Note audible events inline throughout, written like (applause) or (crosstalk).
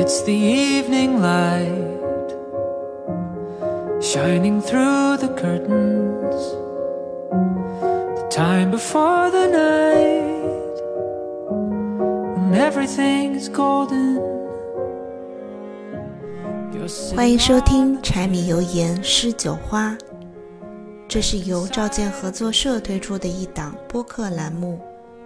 It's the evening light shining through the curtains. The time before the night when everything is golden. 欢迎收听柴米油盐诗酒花，这是由赵健合作社推出的一档播客栏目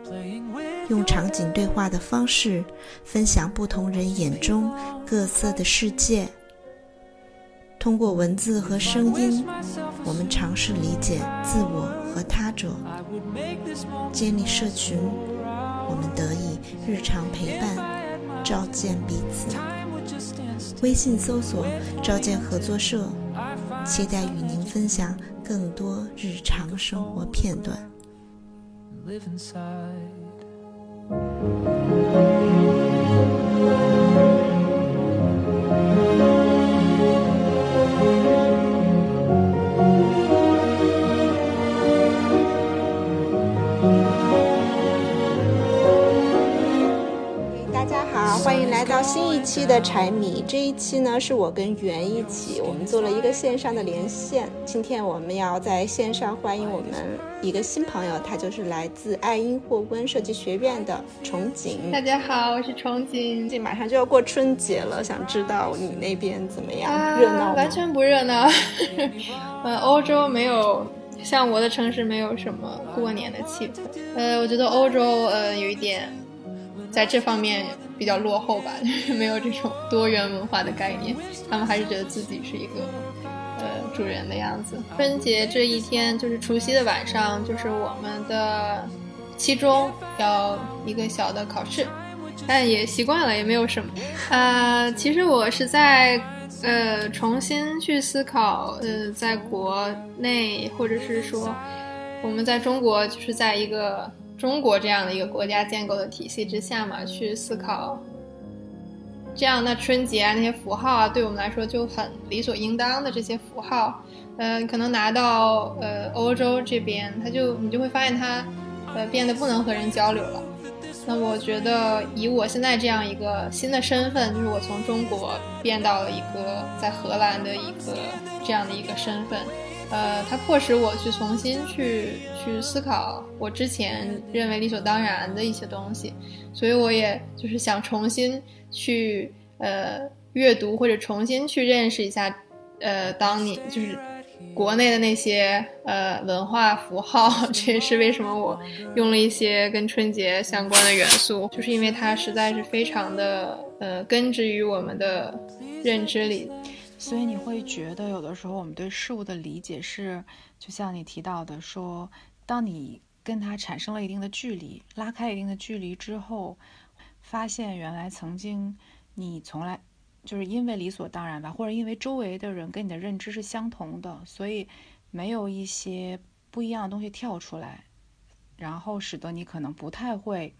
，playing with 用场景对话的方式分享不同人眼中各色的世界。通过文字和声音，我们尝试理解自我和他者，建立社群，我们得以日常陪伴，照见彼此。微信搜索“照见合作社”，期待与您分享更多日常生活片段。live inside. Thank you. 来到新一期的柴米。这一期呢，是我跟袁一起，我们做了一个线上的连线。今天我们要在线上欢迎我们一个新朋友，他就是来自爱因霍温设计学院的崇景。大家好，我是憧憬。这马上就要过春节了，想知道你那边怎么样？啊，热闹吗？完全不热闹。(laughs) 呃，欧洲没有像我的城市没有什么过年的气氛。呃，我觉得欧洲呃有一点在这方面比较落后吧，就 (laughs) 是没有这种多元文化的概念，他们还是觉得自己是一个呃主人的样子。春节这一天就是除夕的晚上，就是我们的期中要一个小的考试。但也习惯了，也没有什么。呃，其实我是在呃重新去思考，呃，在国内或者是说我们在中国，就是在一个中国这样的一个国家建构的体系之下嘛，去思考这样的春节啊那些符号啊，对我们来说就很理所应当的这些符号，呃，可能拿到呃欧洲这边，它就你就会发现它呃变得不能和人交流了。那我觉得，以我现在这样一个新的身份，就是我从中国变到了一个在荷兰的一个这样的一个身份，呃，它迫使我去重新去去思考我之前认为理所当然的一些东西，所以我也就是想重新去呃阅读或者重新去认识一下，呃，当你就是国内的那些呃文化符号，这也是为什么我用了一些跟春节相关的元素，就是因为它实在是非常的呃根植于我们的认知里。所以你会觉得有的时候我们对事物的理解是，就像你提到的说，当你跟它产生了一定的距离，拉开一定的距离之后，发现原来曾经你从来就是因为理所当然吧，或者因为周围的人跟你的认知是相同的，所以没有一些不一样的东西跳出来，然后使得你可能不太会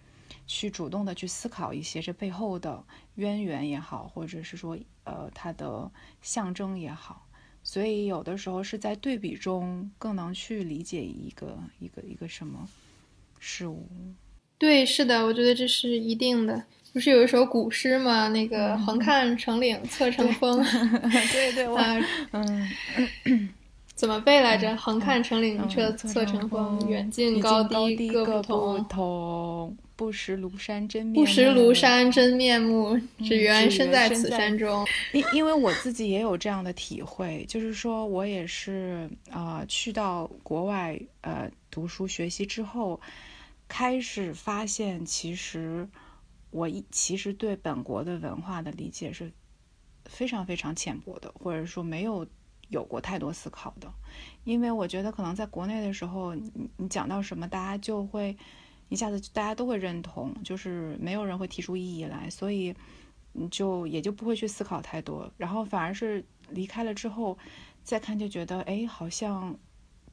去主动的去思考一些这背后的渊源也好，或者是说呃它的象征也好，所以有的时候是在对比中更能去理解一个一个一个什么事物。对，是的，我觉得这是一定的。不是有一首古诗吗？那个“横看成岭 (laughs) 侧成峰”，对 (laughs) 对，我呃，嗯，(clears throat) 怎么背来着？“横看成岭侧嗯侧成峰，远近近高高低各各不同。同。不识庐山真面目，不识庐山真面目，只缘身在此山中。因因为我自己也有这样的体会，就是说我也是啊、呃去到国外呃读书学习之后，开始发现其实我一其实对本国的文化的理解是非常非常浅薄的，或者说没有有过太多思考的，因为我觉得可能在国内的时候，你你讲到什么，大家就会一下子大家都会认同，就是没有人会提出异议来，所以。你就也就不会去思考太多，然后反而是离开了之后，再看就觉得，哎，好像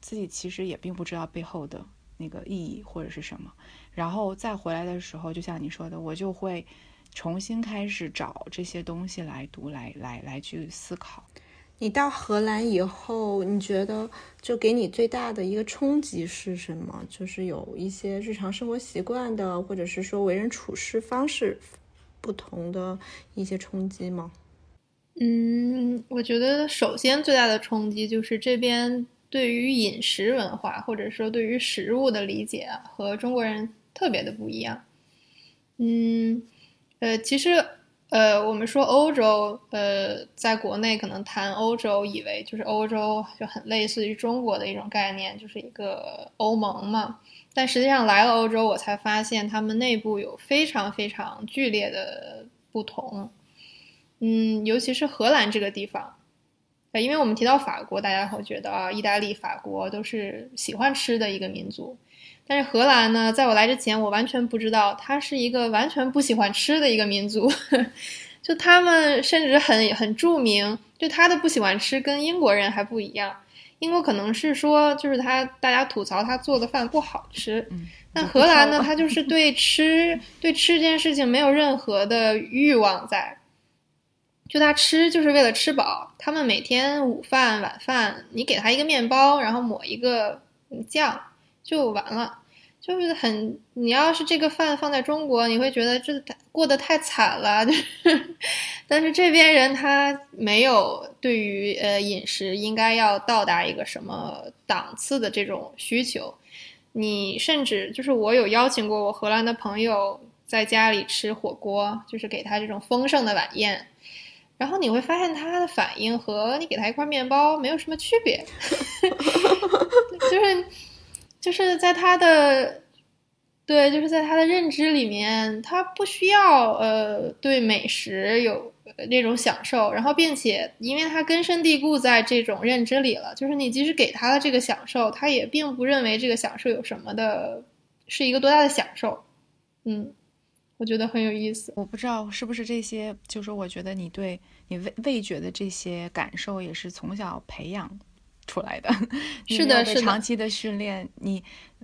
自己其实也并不知道背后的那个意义或者是什么，然后再回来的时候，就像你说的，我就会重新开始找这些东西来读，来来来去思考。你到荷兰以后，你觉得就给你最大的一个冲击是什么？就是有一些日常生活习惯的，或者是说为人处事方式不同的一些冲击吗？嗯，我觉得首先最大的冲击就是这边对于饮食文化或者说对于食物的理解，和中国人特别的不一样。嗯，呃，其实。呃，我们说欧洲，呃，在国内可能谈欧洲，以为就是欧洲就很类似于中国的一种概念，就是一个欧盟嘛。但实际上来了欧洲，我才发现他们内部有非常非常剧烈的不同。嗯，尤其是荷兰这个地方，呃，因为我们提到法国，大家会觉得啊，意大利、法国都是喜欢吃的一个民族。但是荷兰呢，在我来之前，我完全不知道它是一个完全不喜欢吃的一个民族，(laughs) 就他们甚至很很著名，就他的不喜欢吃跟英国人还不一样。英国可能是说，就是他大家吐槽他做的饭不好吃，但荷兰呢，他就是对吃对吃这件事情没有任何的欲望在，就他吃就是为了吃饱。他们每天午饭晚饭，你给他一个面包，然后抹一个酱就完了。就是很，你要是这个饭放在中国，你会觉得这过得太惨了。(laughs) 就是，但是这边人他没有对于呃饮食应该要到达一个什么档次的这种需求。你甚至就是我有邀请过我荷兰的朋友在家里吃火锅，就是给他这种丰盛的晚宴，然后你会发现他的反应和你给他一块面包没有什么区别，(laughs) 就是。就是在他的，对，就是在他的认知里面，他不需要呃对美食有那种享受，然后并且因为他根深蒂固在这种认知里了，就是你即使给他的这个享受，他也并不认为这个享受有什么的，是一个多大的享受。嗯，我觉得很有意思。我不知道是不是这些，就是我觉得你对你味味觉的这些感受也是从小培养。出来 (laughs) 的，是的，是长期的。训练。你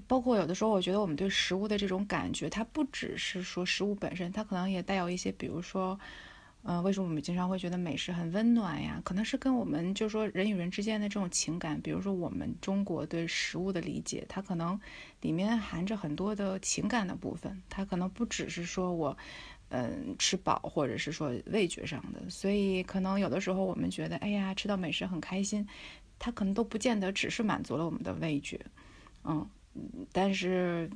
包括有的。时候，我觉得我们对食物的这种感觉，它不只是。说食物本身，它可能也带有一些，比如说，嗯，为什么我们经常会觉得美食很温暖呀？可能是。跟我们就是。说人与人之间的这种情感，比如说我们中国对食物的理解，它可能里面含着很多的情感的部分，它可能不只是。说我，嗯，吃饱或者是。说味觉上的。所以可能有的时候我们觉得，哎呀，吃到美食很开心。它可能都不见得只是满足了我们的味觉，嗯，但是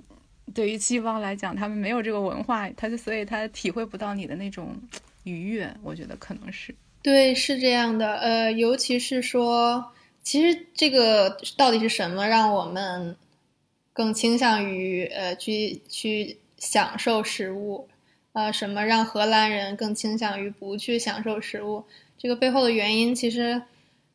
对于西方来讲，他们没有这个文化，他就所以他体会不到你的那种愉悦。我觉得可能是对，是这样的。呃，尤其是说，其实这个到底是什么让我们更倾向于呃去去享受食物？呃，什么让荷兰人更倾向于不去享受食物？这个背后的原因其实。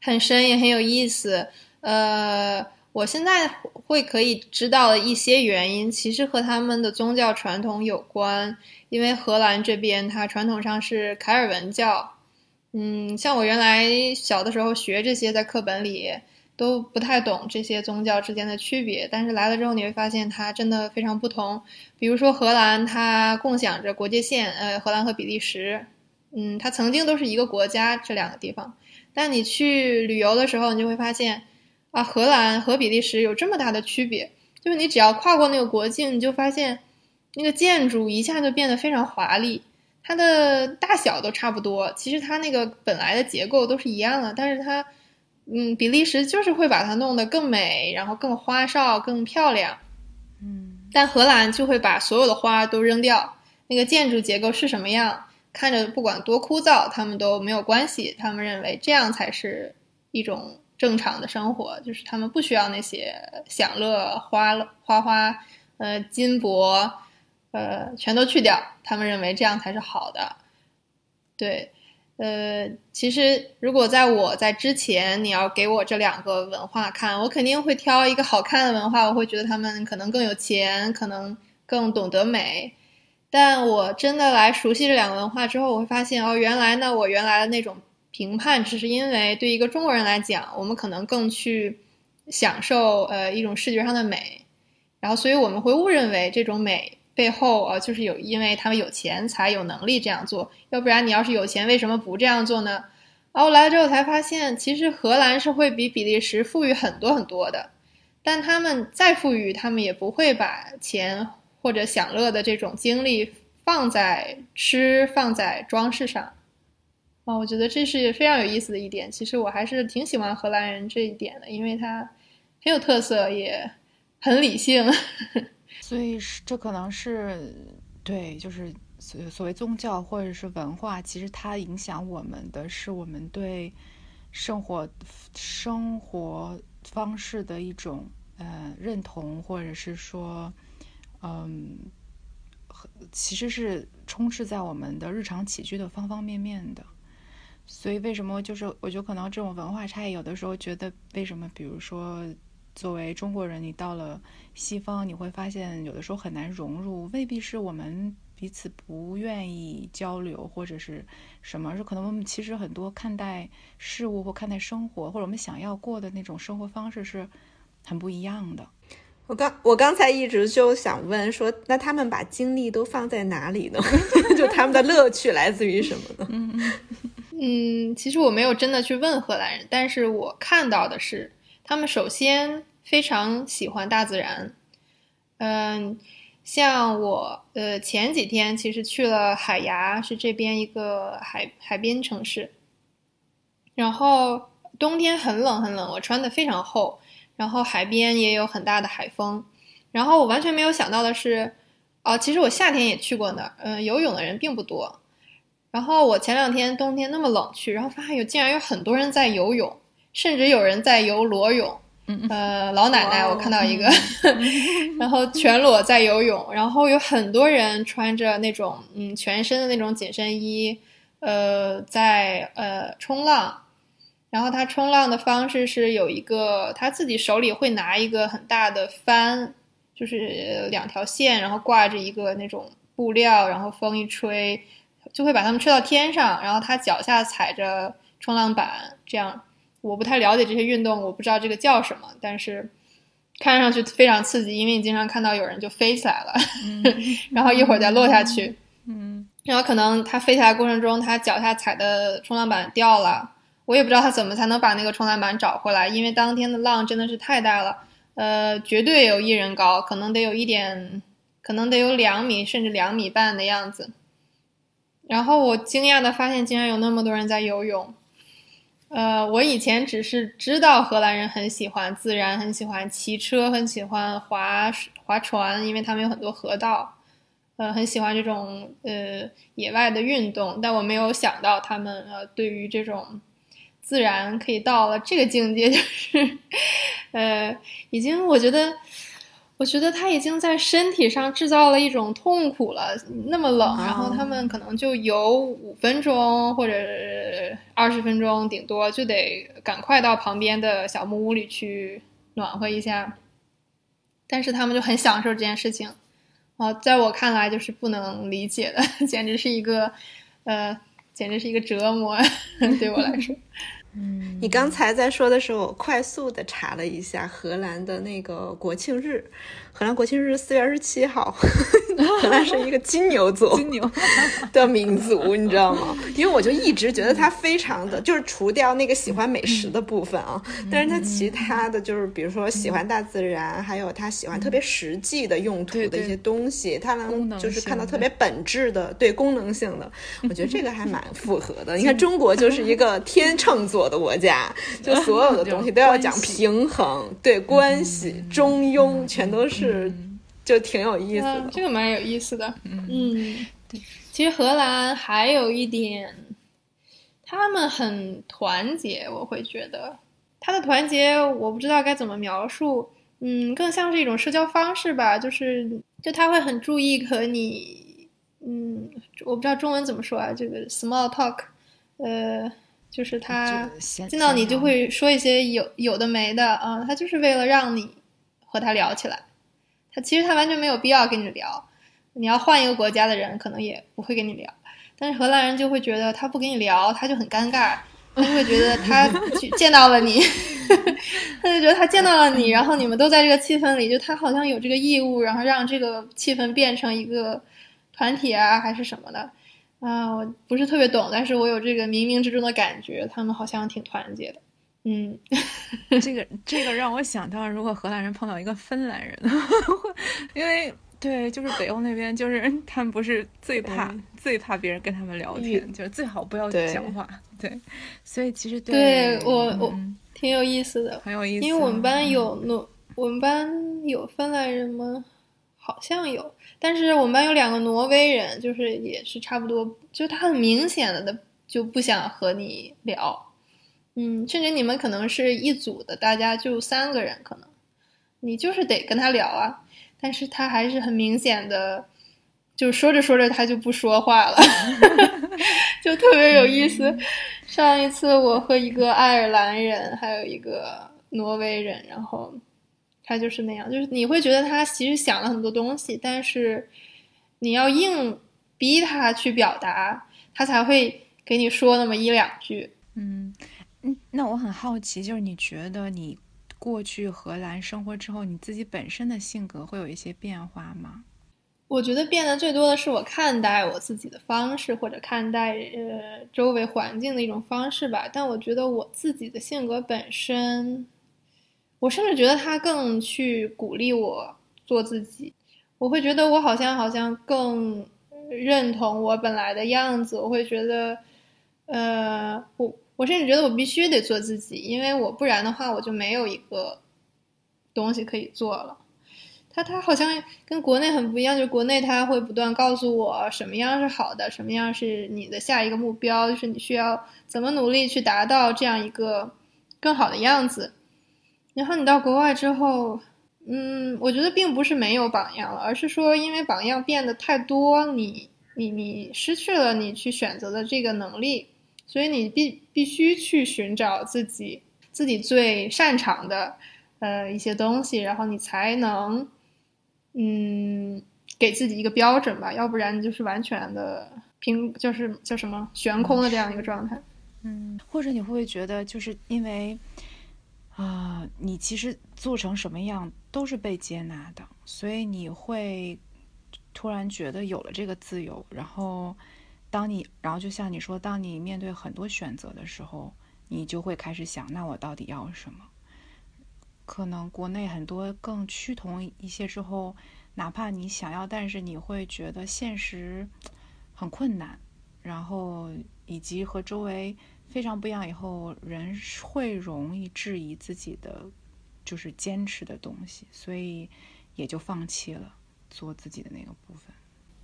很深也很有意思，呃，我现在会可以知道一些原因，其实和他们的宗教传统有关。因为荷兰这边它传统上是凯尔文教，嗯，像我原来小的时候学这些，在课本里都不太懂这些宗教之间的区别，但是来了之后你会发现它真的非常不同。比如说荷兰，它共享着国界线，呃，荷兰和比利时，嗯，它曾经都是一个国家，这两个地方。但你去旅游的时候，你就会发现，啊，荷兰和比利时有这么大的区别。就是你只要跨过那个国境，你就发现，那个建筑一下就变得非常华丽，它的大小都差不多。其实它那个本来的结构都是一样的，但是它，嗯，比利时就是会把它弄得更美，然后更花哨、更漂亮。嗯，但荷兰就会把所有的花都扔掉，那个建筑结构是什么样？看着不管多枯燥，他们都没有关系。他们认为这样才是一种正常的生活，就是他们不需要那些享乐、花了花花、呃金箔，呃全都去掉。他们认为这样才是好的。对，呃，其实如果在我在之前，你要给我这两个文化看，我肯定会挑一个好看的文化。我会觉得他们可能更有钱，可能更懂得美。但我真的来熟悉这两个文化之后，我会发现哦，原来呢，我原来的那种评判，只是因为对一个中国人来讲，我们可能更去享受呃一种视觉上的美，然后所以我们会误认为这种美背后呃就是有因为他们有钱才有能力这样做，要不然你要是有钱，为什么不这样做呢？然后来了之后才发现，其实荷兰是会比比利时富裕很多很多的，但他们再富裕，他们也不会把钱。或者享乐的这种经历放在吃、放在装饰上。啊，我觉得这是非常有意思的一点。其实我还是挺喜欢荷兰人这一点的，因为他很有特色，也很理性。(laughs) 所以是这可能是对，就是所所谓宗教或者是文化，其实它影响我们的是我们对生活生活方式的一种呃认同，或者是说嗯，其实是充斥在我们的日常起居的方方面面的。所以为什么就是我觉得可能这种文化差异，有的时候觉得为什么，比如说作为中国人，你到了西方，你会发现有的时候很难融入，未必是我们彼此不愿意交流或者是什么，是可能我们其实很多看待事物或看待生活，或者我们想要过的那种生活方式是很不一样的。我刚我刚才一直就想问说，那他们把精力都放在哪里呢？(laughs) 就他们的乐趣来自于什么呢？嗯嗯。(laughs) 嗯，其实我没有真的去问荷兰人，但是我看到的是，他们首先非常喜欢大自然。嗯，像我，呃，前几天其实去了海牙，是这边一个海海边城市。然后冬天很冷很冷，我穿的非常厚，然后海边也有很大的海风。然后我完全没有想到的是，哦，其实我夏天也去过那儿，嗯，游泳的人并不多。然后我前两天冬天那么冷去，然后发现有竟然有很多人在游泳，甚至有人在游裸泳。呃，老奶奶我看到一个，(laughs) 然后全裸在游泳，然后有很多人穿着那种嗯全身的那种紧身衣，呃，在呃冲浪。然后他冲浪的方式是有一个他自己手里会拿一个很大的帆，就是两条线，然后挂着一个那种布料，然后风一吹。就会把他们吹到天上，然后他脚下踩着冲浪板，这样我不太了解这些运动，我不知道这个叫什么，但是看上去非常刺激，因为你经常看到有人就飞起来了，(laughs) 然后一会儿再落下去，嗯，然后可能他飞起来过程中，他脚下踩的冲浪板掉了，我也不知道他怎么才能把那个冲浪板找回来，因为当天的浪真的是太大了，呃，绝对有一人高，可能得有一点，可能得有两米甚至两米半的样子。然后我惊讶的发现，竟然有那么多人在游泳。呃，我以前只是知道荷兰人很喜欢自然，很喜欢骑车，很喜欢划划船，因为他们有很多河道，呃，很喜欢这种呃野外的运动。但我没有想到他们呃对于这种自然可以到了这个境界，就是呃已经我觉得。我觉得他已经在身体上制造了一种痛苦了，那么冷，然后他们可能就游五分钟或者二十分钟，顶多就得赶快到旁边的小木屋里去暖和一下。但是他们就很享受这件事情，啊，在我看来就是不能理解的，(laughs) 简直是一个，呃，简直是一个折磨，(laughs) 对我来说。嗯，你刚才在说的时候，我快速的查了一下荷兰的那个国庆日。荷兰国庆日四月二十七号，(laughs) 荷兰是一个金牛座金牛 (laughs) 的民族，你知道吗？因为我就一直觉得他非常的，就是除掉那个喜欢美食的部分啊，但是他其他的就是比如说喜欢大自然，还有他喜欢特别实际的用途的一些东西，他能就是看到特别本质的对功能性的，(laughs) 我觉得这个还蛮符合的。你看中国就是一个天秤座的国家，就所有的东西都要讲平衡，对关系中庸，全都是。是，就挺有意思的。这个蛮有意思的。嗯，对。其实荷兰还有一点，他们很团结。我会觉得，他的团结我不知道该怎么描述。嗯，更像是一种社交方式吧。就是，就他会很注意和你，嗯，我不知道中文怎么说啊。这个 small talk，呃，就是他见到你就会说一些有有的没的啊。他就是为了让你和他聊起来。他其实他完全没有必要跟你聊，你要换一个国家的人，可能也不会跟你聊。但是荷兰人就会觉得他不跟你聊，他就很尴尬，他就会觉得他 (laughs) 见到了你，(laughs) 他就觉得他见到了你，然后你们都在这个气氛里，就他好像有这个义务，然后让这个气氛变成一个团体啊，还是什么的啊？我不是特别懂，但是我有这个冥冥之中的感觉，他们好像挺团结的。嗯，(laughs) 这个这个让我想到，如果荷兰人碰到一个芬兰人，因为对，就是北欧那边，就是他们不是最怕、嗯最怕别人跟他们聊天，就是最好不要讲话。对，所以其实对我我嗯挺有意思的，很有意思，因为我们班嗯有挪，我们班有芬兰人吗？好像有，但是我们班有两个挪威人，就是也是差不多，就他很明显的的就不想和你聊，嗯，甚至你们可能是一组的，大家就三个人，可能你就是得跟他聊啊，但是他还是很明显的，就说着说着他就不说话了，(laughs) 就特别有意思。(laughs) 上一次我和一个爱尔兰人，还有一个挪威人，然后他就是那样，就是你会觉得他其实想了很多东西，但是你要硬逼他去表达，他才会给你说那么一两句。嗯那我很好奇，就是你觉得你过去荷兰生活之后，你自己本身的性格会有一些变化吗？我觉得变得最多的是我看待我自己的方式，或者看待呃周围环境的一种方式吧。但我觉得我自己的性格本身，我甚至觉得他更去鼓励我做自己。我会觉得我好像好像更认同我本来的样子。我会觉得，呃，我我甚至觉得我必须得做自己，因为我不然的话，我就没有一个东西可以做了。他他好像跟国内很不一样，就国内他会不断告诉我什么样是好的，什么样是你的下一个目标，就是你需要怎么努力去达到这样一个更好的样子。然后你到国外之后，嗯，我觉得并不是没有榜样了，而是说因为榜样变得太多，你你你失去了你去选择的这个能力，所以你必必须去寻找自己自己最擅长的呃一些东西，然后你才能。嗯，给自己一个标准吧，要不然就是完全的凭，就是叫什么悬空的这样一个状态。嗯，或者你会不会觉得，就是因为啊、你其实做成什么样都是被接纳的，所以你会突然觉得有了这个自由，然后当你，然后就像你说，当你面对很多选择的时候，你就会开始想，那我到底要什么？可能国内很多更趋同一些之后，哪怕你想要，但是你会觉得现实很困难，然后以及和周围非常不一样以后，人会容易质疑自己的就是坚持的东西，所以也就放弃了做自己的那个部分。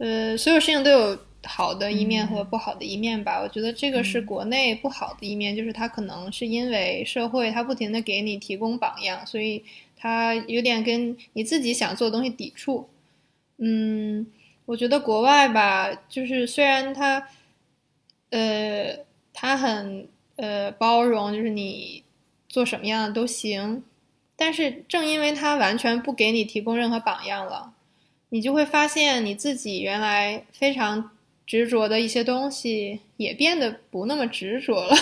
呃，所有事情都有好的一面和不好的一面吧。我觉得这个是国内不好的一面，就是它可能是因为社会它不停的给你提供榜样，所以它有点跟你自己想做的东西抵触。嗯，我觉得国外吧，就是虽然它，呃，它很呃包容，就是你做什么样的都行，但是正因为它完全不给你提供任何榜样了。你就会发现你自己原来非常执着的一些东西，也变得不那么执着了。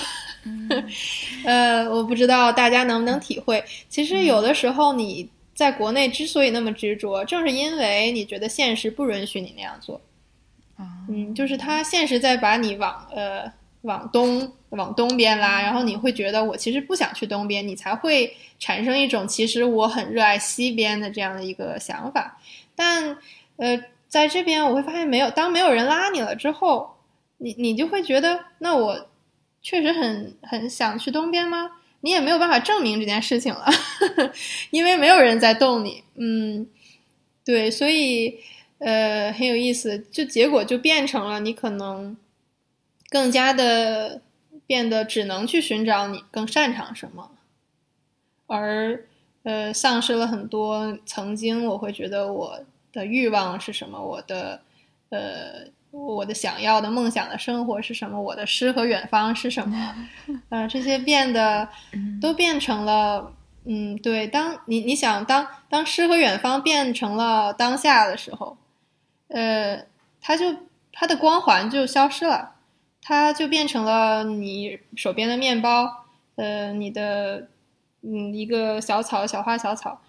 (laughs) 呃，我不知道大家能不能体会。其实有的时候你在国内之所以那么执着，正是因为你觉得现实不允许你那样做。啊，嗯，就是他现实在把你往呃往东往东边拉，然后你会觉得我其实不想去东边，你才会产生一种其实我很热爱西边的这样的一个想法。但呃，在这边我会发现没有，当没有人拉你了之后，你你就会觉得，那我确实很很想去东边吗？你也没有办法证明这件事情了，(laughs) 因为没有人在动你。嗯，对，所以呃很有意思，就结果就变成了你可能更加的变得只能去寻找你更擅长什么，而呃丧失了很多曾经我会觉得我的欲望是什么，我的呃我的想要的梦想的生活是什么，我的诗和远方是什么，(laughs) 呃这些变得都变成了。嗯，对，当你你想当当诗和远方变成了当下的时候，呃，它就它的光环就消失了，它就变成了你手边的面包，呃，你的嗯一个小草小花小草，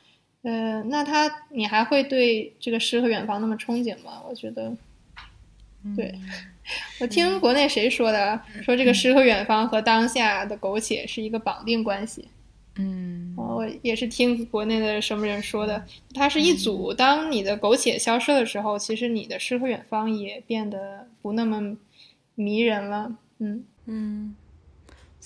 呃，那他你还会对这个诗和远方那么憧憬吗？我觉得，对，(laughs) 我听国内谁说的，说这个诗和远方和当下的苟且是一个绑定关系。嗯，我也是听国内的什么人说的，它是一组。当你的苟且消失的时候，其实你的诗和远方也变得不那么迷人了。嗯嗯，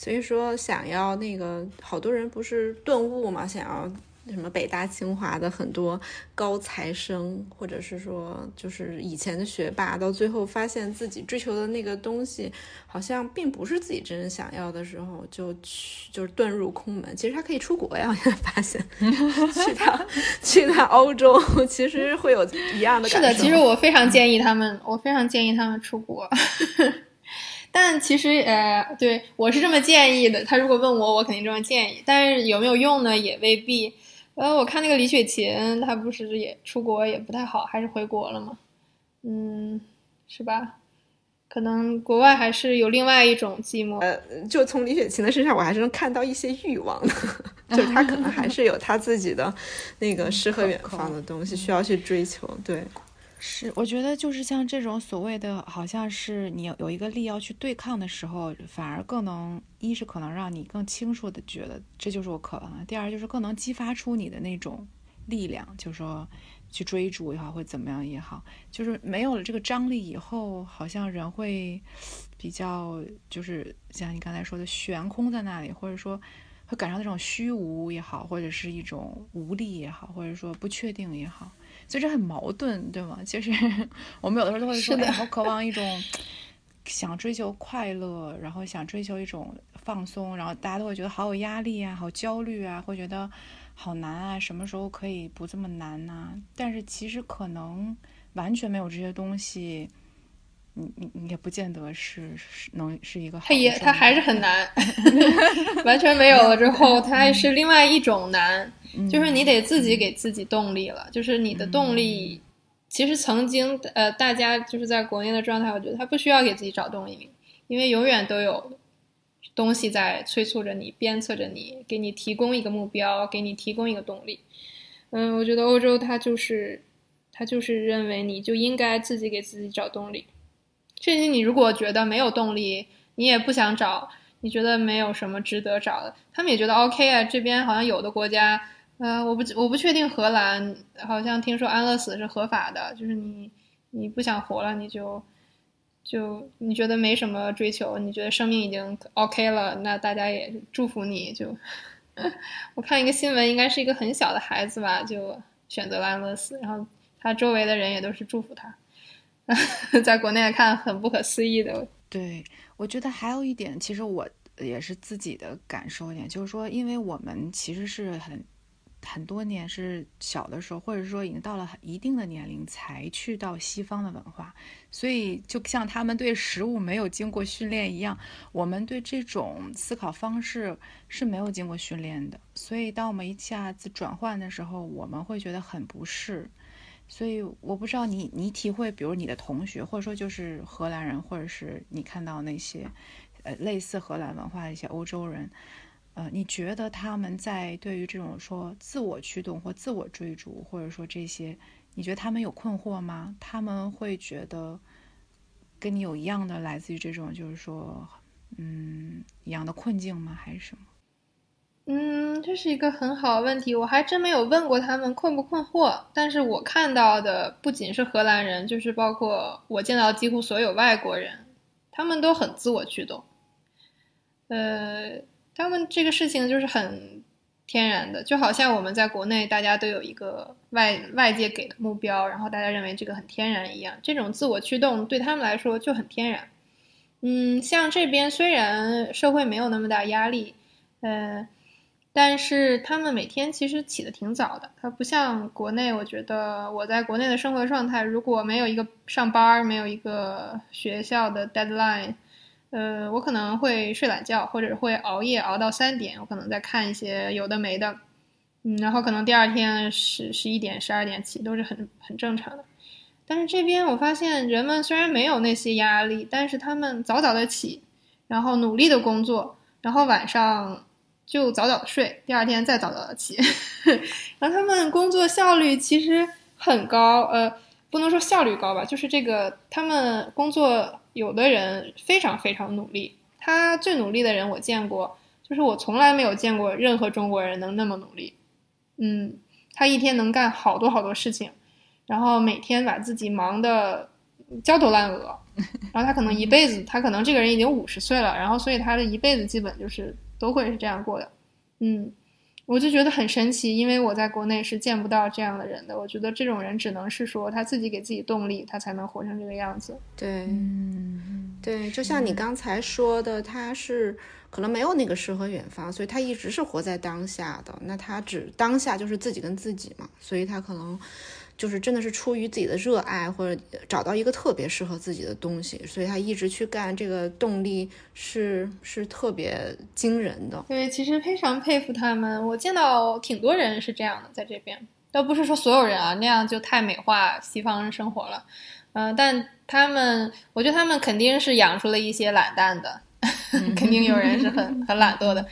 所以说想要那个，好多人不是顿悟嘛，想要。什么北大清华的很多高材生，或者是说就是以前的学霸，到最后发现自己追求的那个东西好像并不是自己真正想要的时候，就去就是遁入空门。其实他可以出国呀，我现在发现 (laughs) 去趟去趟欧洲，其实会有一样的感受。是的，其实我非常建议他们，我非常建议他们出国。但其实呃，对我是这么建议的。他如果问我，我肯定这么建议。但是有没有用呢？也未必。呃，我看那个李雪琴，她不是也出国也不太好，还是回国了吗？嗯，是吧？可能国外还是有另外一种寂寞。呃，就从李雪琴的身上，我还是能看到一些欲望的，(laughs) 就她可能还是有她自己的那个诗和远方的东西需要去追求。对。是，我觉得就是像这种所谓的，好像是你有一个力要去对抗的时候，反而更能一是可能让你更清楚的觉得这就是我渴望的，第二就是更能激发出你的那种力量，就是说去追逐也好，或怎么样也好，就是没有了这个张力以后，好像人会比较就是像你刚才说的悬空在那里，或者说会感受那种虚无也好，或者是一种无力也好，或者说不确定也好。所以这很矛盾，对吗？就是我们有的时候都会说，哎，好渴望一种想追求快乐，然后想追求一种放松，然后大家都会觉得好有压力啊，好焦虑啊，会觉得好难啊，什么时候可以不这么难呢？但是其实可能完全没有这些东西。你你你也不见得是是能是一个，他也他还是很难，(laughs) 完全没有了之后，他是另外一种难，就是你得自己给自己动力了，就是你的动力，其实曾经呃大家就是在国内的状态，我觉得他不需要给自己找动力，因为永远都有东西在催促着你，鞭策着你，给你提供一个目标，给你提供一个动力。嗯，我觉得欧洲它就是它就是认为你就应该自己给自己找动力。甚至你如果觉得没有动力，你也不想找，你觉得没有什么值得找的，他们也觉得 OK 啊。这边好像有的国家，呃，我不我不确定荷兰，好像听说安乐死是合法的，就是你你不想活了，你就就你觉得没什么追求，你觉得生命已经 OK 了，那大家也祝福你。就 (laughs) 我看一个新闻，应该是一个很小的孩子吧，就选择了安乐死，然后他周围的人也都是祝福他。(laughs) 在国内看很不可思议的，对我觉得还有一点，其实我也是自己的感受一点，就是说，因为我们其实是很很多年是小的时候，或者说已经到了一定的年龄才去到西方的文化，所以就像他们对食物没有经过训练一样，我们对这种思考方式是没有经过训练的，所以当我们一下子转换的时候，我们会觉得很不适。所以我不知道你你体会，比如你的同学，或者说就是荷兰人，或者是你看到那些，呃，类似荷兰文化的一些欧洲人，呃，你觉得他们在对于这种说自我驱动或自我追逐，或者说这些，你觉得他们有困惑吗？他们会觉得跟你有一样的来自于这种就是说，嗯，一样的困境吗？还是什么？这是一个很好的问题，我还真没有问过他们困不困惑。但是我看到的不仅是荷兰人，就是包括我见到几乎所有外国人，他们都很自我驱动。呃，他们这个事情就是很天然的，就好像我们在国内大家都有一个外外界给的目标，然后大家认为这个很天然一样。这种自我驱动对他们来说就很天然。嗯，像这边虽然社会没有那么大压力，呃。但是他们每天其实起得挺早的，它不像国内。我觉得我在国内的生活状态，如果没有一个上班，没有一个学校的 deadline，呃，我可能会睡懒觉，或者会熬夜熬到三点，我可能在看一些有的没的，嗯，然后可能第二天十十一点、十二点起都是很很正常的。但是这边我发现，人们虽然没有那些压力，但是他们早早的起，然后努力的工作，然后晚上。就早早的睡，第二天再早早的起，(laughs) 然后他们工作效率其实很高，呃，不能说效率高吧，就是这个他们工作有的人非常非常努力，他最努力的人我见过，就是我从来没有见过任何中国人能那么努力。嗯，他一天能干好多好多事情，然后每天把自己忙得焦头烂额。(laughs) 然后他可能一辈子，他可能这个人已经五十岁了，然后所以他的一辈子基本就是都会是这样过的。嗯，我就觉得很神奇，因为我在国内是见不到这样的人的。我觉得这种人只能是说他自己给自己动力，他才能活成这个样子。对，嗯，对，就像你刚才说的，他是可能没有那个诗和远方，所以他一直是活在当下的。那他只当下就是自己跟自己嘛，所以他可能。就是真的是出于自己的热爱，或者找到一个特别适合自己的东西，所以他一直去干，这个动力是是特别惊人的。对，其实非常佩服他们。我见到挺多人是这样的，在这边，倒不是说所有人啊，那样就太美化西方人生活了。嗯，但他们，我觉得他们肯定是养出了一些懒蛋的，(laughs) 肯定有人是很很懒惰的。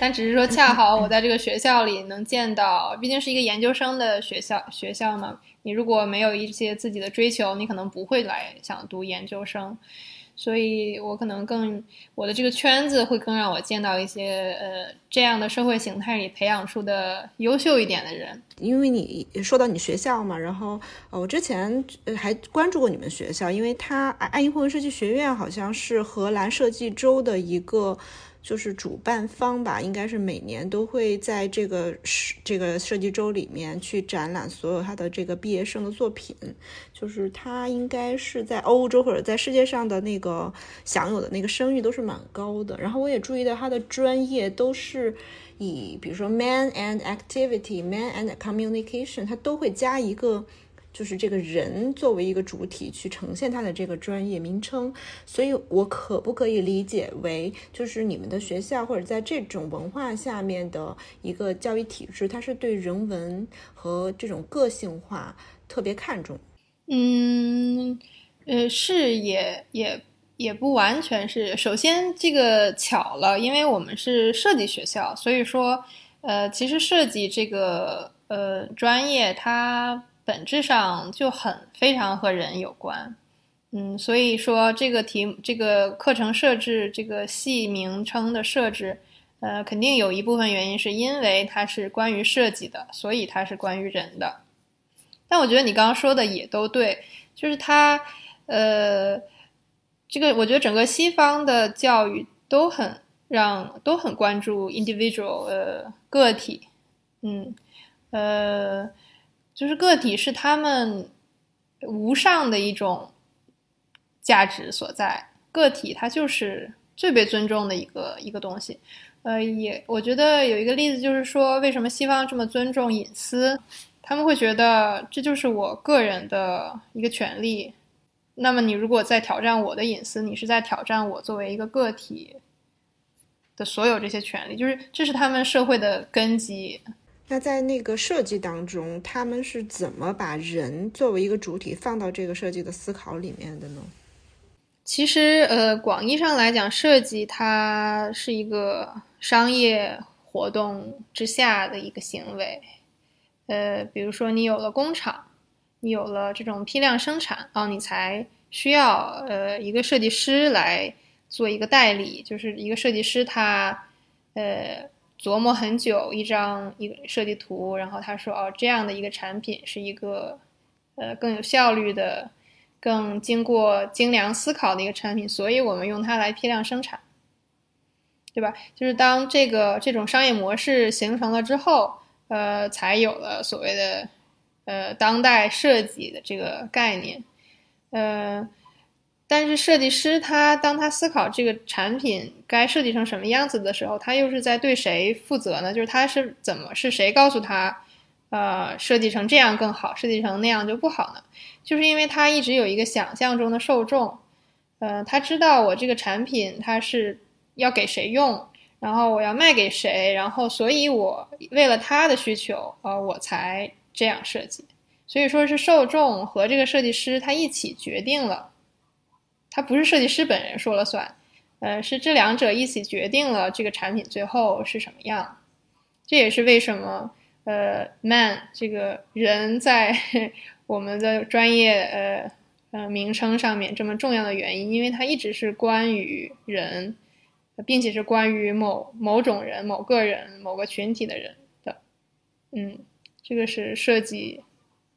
但只是说，恰好我在这个学校里能见到，毕竟是一个研究生的学校，学校嘛。你如果没有一些自己的追求，你可能不会来想读研究生，所以我可能更我的这个圈子会更让我见到一些呃这样的社会形态里培养出的优秀一点的人。因为你说到你学校嘛，然后呃我之前还关注过你们学校，因为它爱因霍温设计学院好像是荷兰设计周的一个。就是主办方吧，应该是每年都会在这个设这个设计周里面去展览所有他的这个毕业生的作品。就是他应该是在欧洲或者在世界上的那个享有的那个声誉都是蛮高的。然后我也注意到他的专业都是以比如说 man and activity、man and communication，他都会加一个。就是这个人作为一个主体去呈现他的这个专业名称，所以我可不可以理解为，就是你们的学校或者在这种文化下面的一个教育体制，它是对人文和这种个性化特别看重？嗯，呃，是也也也不完全是。首先，这个巧了，因为我们是设计学校，所以说，呃，其实设计这个呃专业它。本质上就很非常和人有关，嗯，所以说这个题这个课程设置这个系名称的设置，呃，肯定有一部分原因是因为它是关于设计的，所以它是关于人的。但我觉得你刚刚说的也都对，就是它，呃，这个我觉得整个西方的教育都很让都很关注 individual 呃个体，嗯，呃。就是个体是他们无上的一种价值所在，个体它就是最被尊重的一个一个东西。呃，也我觉得有一个例子就是说，为什么西方这么尊重隐私？他们会觉得这就是我个人的一个权利。那么你如果在挑战我的隐私，你是在挑战我作为一个个体的所有这些权利，就是这是他们社会的根基。那在那个设计当中，他们是怎么把人作为一个主体放到这个设计的思考里面的呢？其实，呃，广义上来讲，设计它是一个商业活动之下的一个行为。呃，比如说你有了工厂，你有了这种批量生产，哦，你才需要呃一个设计师来做一个代理，就是一个设计师他，呃。琢磨很久一张一个设计图，然后他说：“哦，这样的一个产品是一个，呃，更有效率的、更经过精良思考的一个产品，所以我们用它来批量生产，对吧？就是当这个这种商业模式形成了之后，呃，才有了所谓的，呃，当代设计的这个概念，呃。”但是设计师他当他思考这个产品该设计成什么样子的时候，他又是在对谁负责呢？就是他是怎么是谁告诉他，呃，设计成这样更好，设计成那样就不好呢？就是因为他一直有一个想象中的受众，呃，他知道我这个产品他是要给谁用，然后我要卖给谁，然后所以我为了他的需求，呃，我才这样设计。所以说是受众和这个设计师他一起决定了。它不是设计师本人说了算，呃，是这两者一起决定了这个产品最后是什么样。这也是为什么，呃，man 这个人在 (laughs) 我们的专业呃呃名称上面这么重要的原因，因为它一直是关于人，并且是关于某某种人、某个人、某个群体的人的。嗯，这个是设计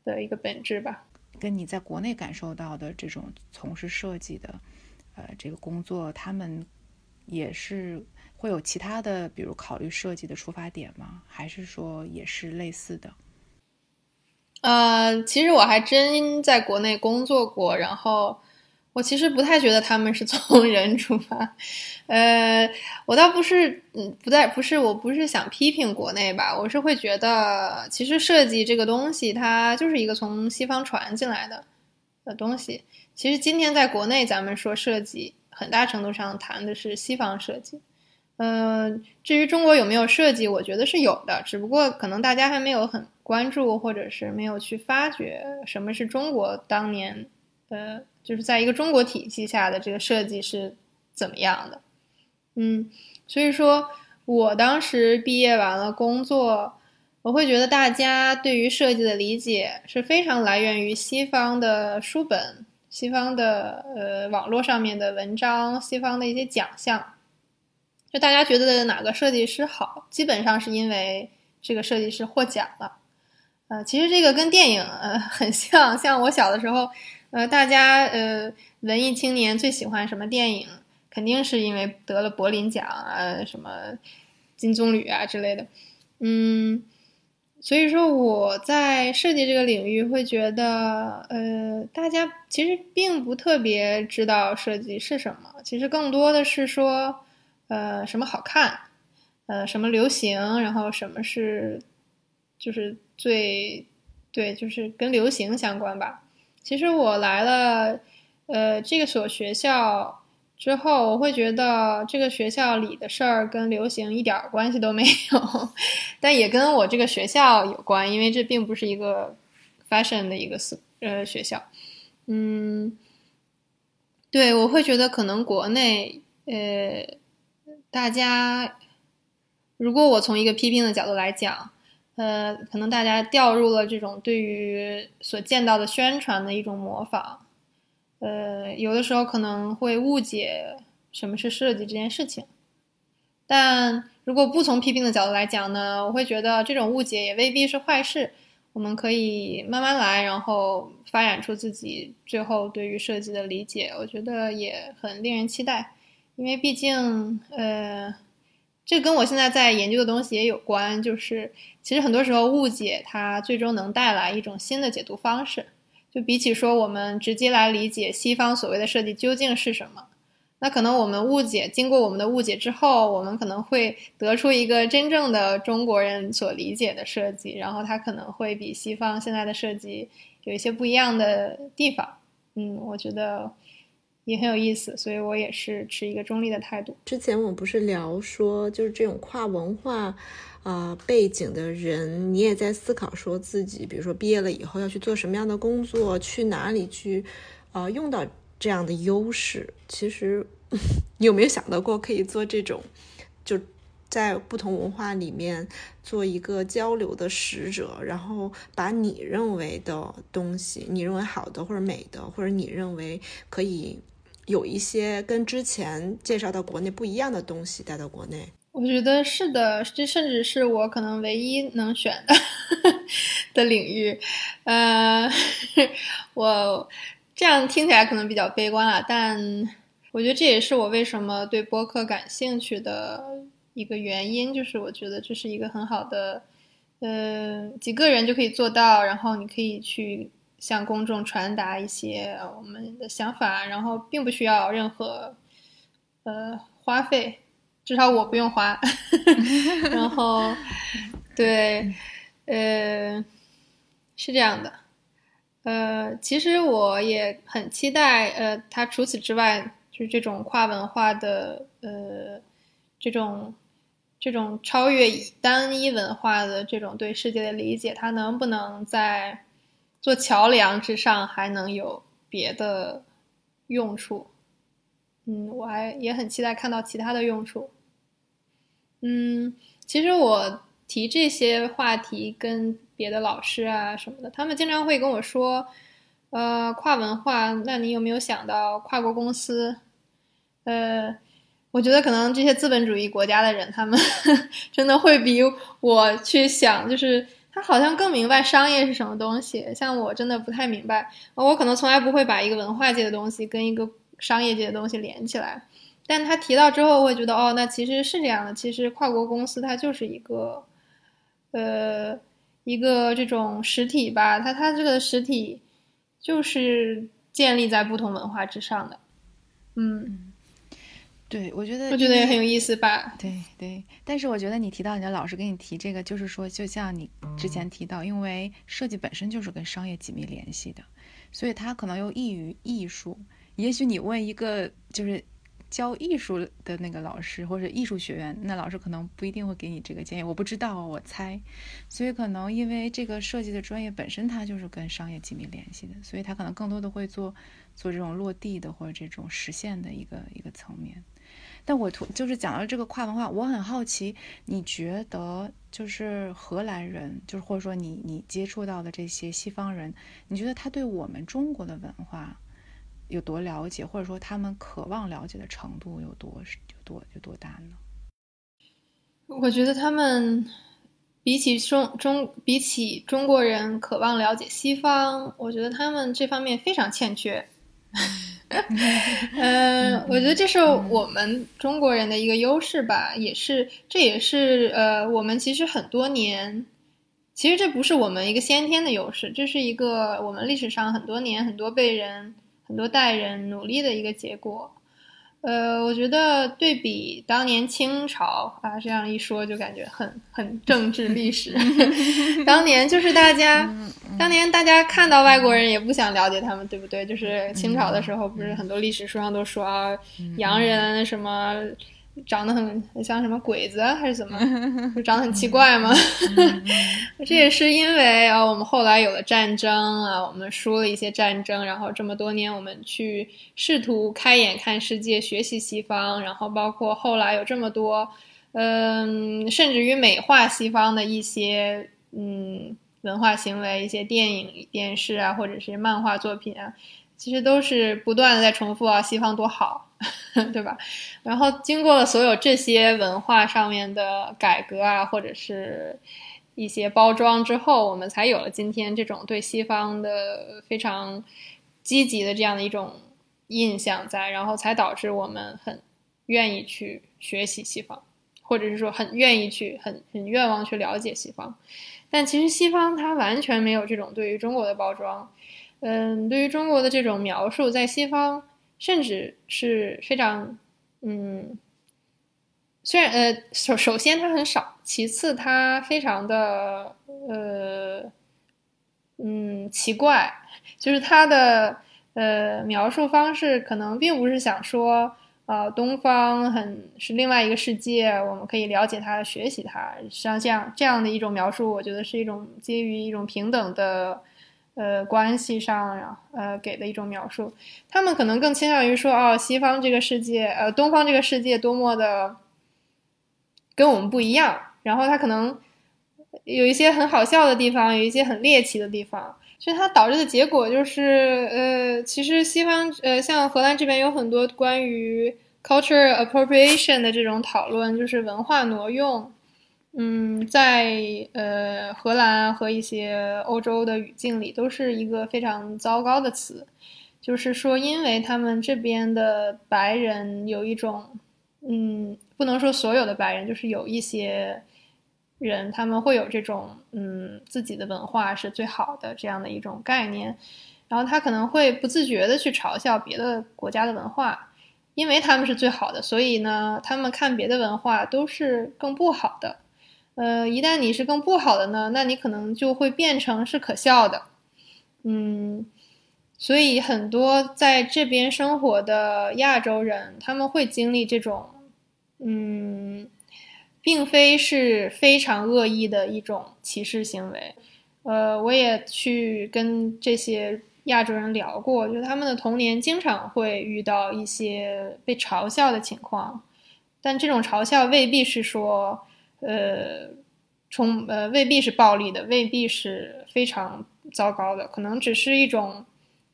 的一个本质吧。跟你在国内感受到的这种从事设计的，呃，这个工作，他们也是会有其他的，比如考虑设计的出发点吗？还是说也是类似的？呃，其实我还真在国内工作过，然后我其实不太觉得他们是 (laughs) 从人出发。呃，我倒不是，嗯，不在，不是，我不是想批评国内吧，我是会觉得，其实设计这个东西，它就是一个从西方传进来的的东西。其实今天在国内，咱们说设计，很大程度上谈的是西方设计。嗯，至于中国有没有设计，我觉得是有的，只不过可能大家还没有很。关注或者是没有去发掘什么是中国当年，呃，就是在一个中国体系下的这个设计是怎么样的，嗯，所以说我当时毕业完了工作，我会觉得大家对于设计的理解是非常来源于西方的书本、西方的呃网络上面的文章、西方的一些奖项，就大家觉得哪个设计师好，基本上是因为这个设计师获奖了。呃，其实这个跟电影呃很像，像我小的时候，呃，大家呃文艺青年最喜欢什么电影，肯定是因为得了柏林奖啊，什么金棕榈啊之类的，嗯，所以说我在设计这个领域会觉得，呃，大家其实并不特别知道设计是什么，其实更多的是说，呃，什么好看，呃，什么流行，然后什么是。就是最，对，就是跟流行相关吧。其实我来了，呃，这个所学校之后，我会觉得这个学校里的事儿跟流行一点关系都没有，但也跟我这个学校有关，因为这并不是一个 fashion 的一个呃学校。嗯，对，我会觉得可能国内，呃，大家，如果我从一个批评的角度来讲。呃，可能大家掉入了这种对于所见到的宣传的一种模仿，呃，有的时候可能会误解什么是设计这件事情。但如果不从批评的角度来讲呢，我会觉得这种误解也未必是坏事。我们可以慢慢来，然后发展出自己最后对于设计的理解，我觉得也很令人期待。因为毕竟，呃。这跟我现在在研究的东西也有关，就是其实很多时候误解它最终能带来一种新的解读方式。就比起说我们直接来理解西方所谓的设计究竟是什么，那可能我们误解，经过我们的误解之后，我们可能会得出一个真正的中国人所理解的设计，然后它可能会比西方现在的设计有一些不一样的地方。嗯，我觉得。也很有意思，所以我也是持一个中立的态度。之前我们不是聊说，就是这种跨文化啊背景的人，你也在思考说自己，比如说毕业了以后要去做什么样的工作，去哪里去，呃，用到这样的优势。其实 (laughs) 你有没有想到过可以做这种，就在不同文化里面做一个交流的使者，然后把你认为的东西，你认为好的或者美的，或者你认为可以。有一些跟之前介绍到国内不一样的东西带到国内，我觉得是的，这甚至是我可能唯一能选的 (laughs) 的领域。呃，(laughs) 我这样听起来可能比较悲观啊，但我觉得这也是我为什么对播客感兴趣的一个原因，就是我觉得这是一个很好的，呃，几个人就可以做到，然后你可以去。向公众传达一些我们的想法，然后并不需要任何呃花费，至少我不用花。(laughs) 然后，对，呃，是这样的，呃，其实我也很期待，呃，他除此之外，就是这种跨文化的，呃，这种这种超越单一文化的这种对世界的理解，它能不能在。做桥梁之上还能有别的用处，嗯，我还也很期待看到其他的用处。嗯，其实我提这些话题跟别的老师啊什么的，他们经常会跟我说，呃，跨文化，那你有没有想到跨国公司？呃，我觉得可能这些资本主义国家的人，他们 (laughs) 真的会比我去想，就是他好像更明白商业是什么东西。像我真的不太明白，我可能从来不会把一个文化界的东西跟一个商业界的东西连起来。但他提到之后，我会觉得哦，那其实是这样的。其实跨国公司它就是一个，呃，一个这种实体吧。它它这个实体就是建立在不同文化之上的。嗯，对，我觉得我觉得也很有意思吧。对对，但是我觉得你提到你的老师给你提这个，就是说，就像你之前提到，因为设计本身就是跟商业紧密联系的，所以它可能又异于艺术。也许你问一个就是。教艺术的那个老师或者艺术学院，那老师可能不一定会给你这个建议，我不知道，我猜。所以可能因为这个设计的专业本身它就是跟商业紧密联系的，所以他可能更多的会做做这种落地的或者这种实现的一个一个层面。但我图就是讲到这个跨文化，我很好奇，你觉得就是荷兰人，就是或者说你你接触到的这些西方人，你觉得他对我们中国的文化？有多了解，或者说他们渴望了解的程度有多有多有多大呢？我觉得他们比起中中比起中国人渴望了解西方，我觉得他们这方面非常欠缺。(laughs) (laughs) 嗯，我觉得这是我们中国人的一个优势吧，也是这也是呃，我们其实很多年，其实这不是我们一个先天的优势，这是一个我们历史上很多年很多辈人。很多代人努力的一个结果，呃，我觉得对比当年清朝啊，这样一说就感觉很很政治历史。(laughs) 当年就是大家，当年大家看到外国人也不想了解他们，对不对？就是清朝的时候，不是很多历史书上都说啊，洋人什么。长得很很像什么鬼子还是怎么？(laughs) 就长得很奇怪吗？这也 (laughs) 是因为啊，我们后来有了战争啊，我们输了一些战争，然后这么多年我们去试图开眼看世界，学习西方，然后包括后来有这么多，嗯，甚至于美化西方的一些嗯文化行为，一些电影、电视啊，或者是漫画作品啊，其实都是不断的在重复啊，西方多好。(laughs) 对吧？然后经过了所有这些文化上面的改革啊，或者是一些包装之后，我们才有了今天这种对西方的非常积极的这样的一种印象在，然后才导致我们很愿意去学习西方，或者是说很愿意去很很愿望去了解西方。但其实西方它完全没有这种对于中国的包装，嗯，对于中国的这种描述，在西方。甚至是非常，嗯，虽然呃，首首先它很少，其次它非常的呃，嗯，奇怪，就是它的呃描述方式可能并不是想说，呃，东方很是另外一个世界，我们可以了解它、学习它，像这样这样的一种描述，我觉得是一种基于一种平等的。呃，关系上，呃，给的一种描述，他们可能更倾向于说，哦，西方这个世界，呃，东方这个世界多么的跟我们不一样，然后他可能有一些很好笑的地方，有一些很猎奇的地方，所以它导致的结果就是，呃，其实西方，呃，像荷兰这边有很多关于 culture appropriation 的这种讨论，就是文化挪用。嗯，在呃荷兰和一些欧洲的语境里，都是一个非常糟糕的词，就是说，因为他们这边的白人有一种，嗯，不能说所有的白人，就是有一些人，他们会有这种，嗯，自己的文化是最好的这样的一种概念，然后他可能会不自觉的去嘲笑别的国家的文化，因为他们是最好的，所以呢，他们看别的文化都是更不好的。呃，一旦你是更不好的呢，那你可能就会变成是可笑的，嗯，所以很多在这边生活的亚洲人，他们会经历这种，嗯，并非是非常恶意的一种歧视行为。呃，我也去跟这些亚洲人聊过，就他们的童年经常会遇到一些被嘲笑的情况，但这种嘲笑未必是说。呃，充呃未必是暴力的，未必是非常糟糕的，可能只是一种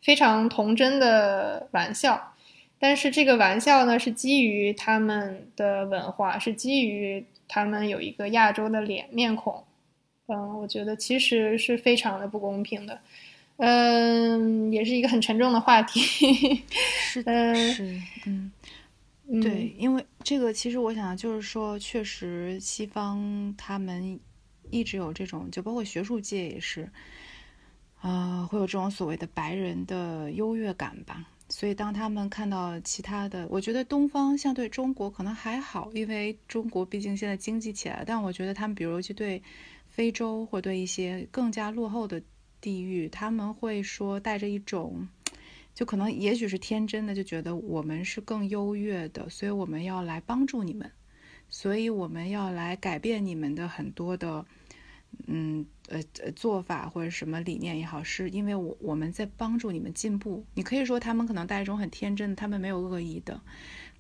非常童真的玩笑。但是这个玩笑呢，是基于他们的文化，是基于他们有一个亚洲的脸面孔。嗯，我觉得其实是非常的不公平的。嗯，也是一个很沉重的话题。(laughs) 是嗯是，嗯。对，因为这个其实我想就是说，确实西方他们一直有这种，就包括学术界也是，啊、会有这种所谓的白人的优越感吧。所以当他们看到其他的，我觉得东方相对中国可能还好，因为中国毕竟现在经济起来了，但我觉得他们比如去对非洲或对一些更加落后的地域，他们会说带着一种。就可能也许是天真的，就觉得我们是更优越的，所以我们要来帮助你们，所以我们要来改变你们的很多的，嗯呃呃做法或者什么理念也好，是因为我我们在帮助你们进步。你可以说他们可能带一种很天真的，他们没有恶意的，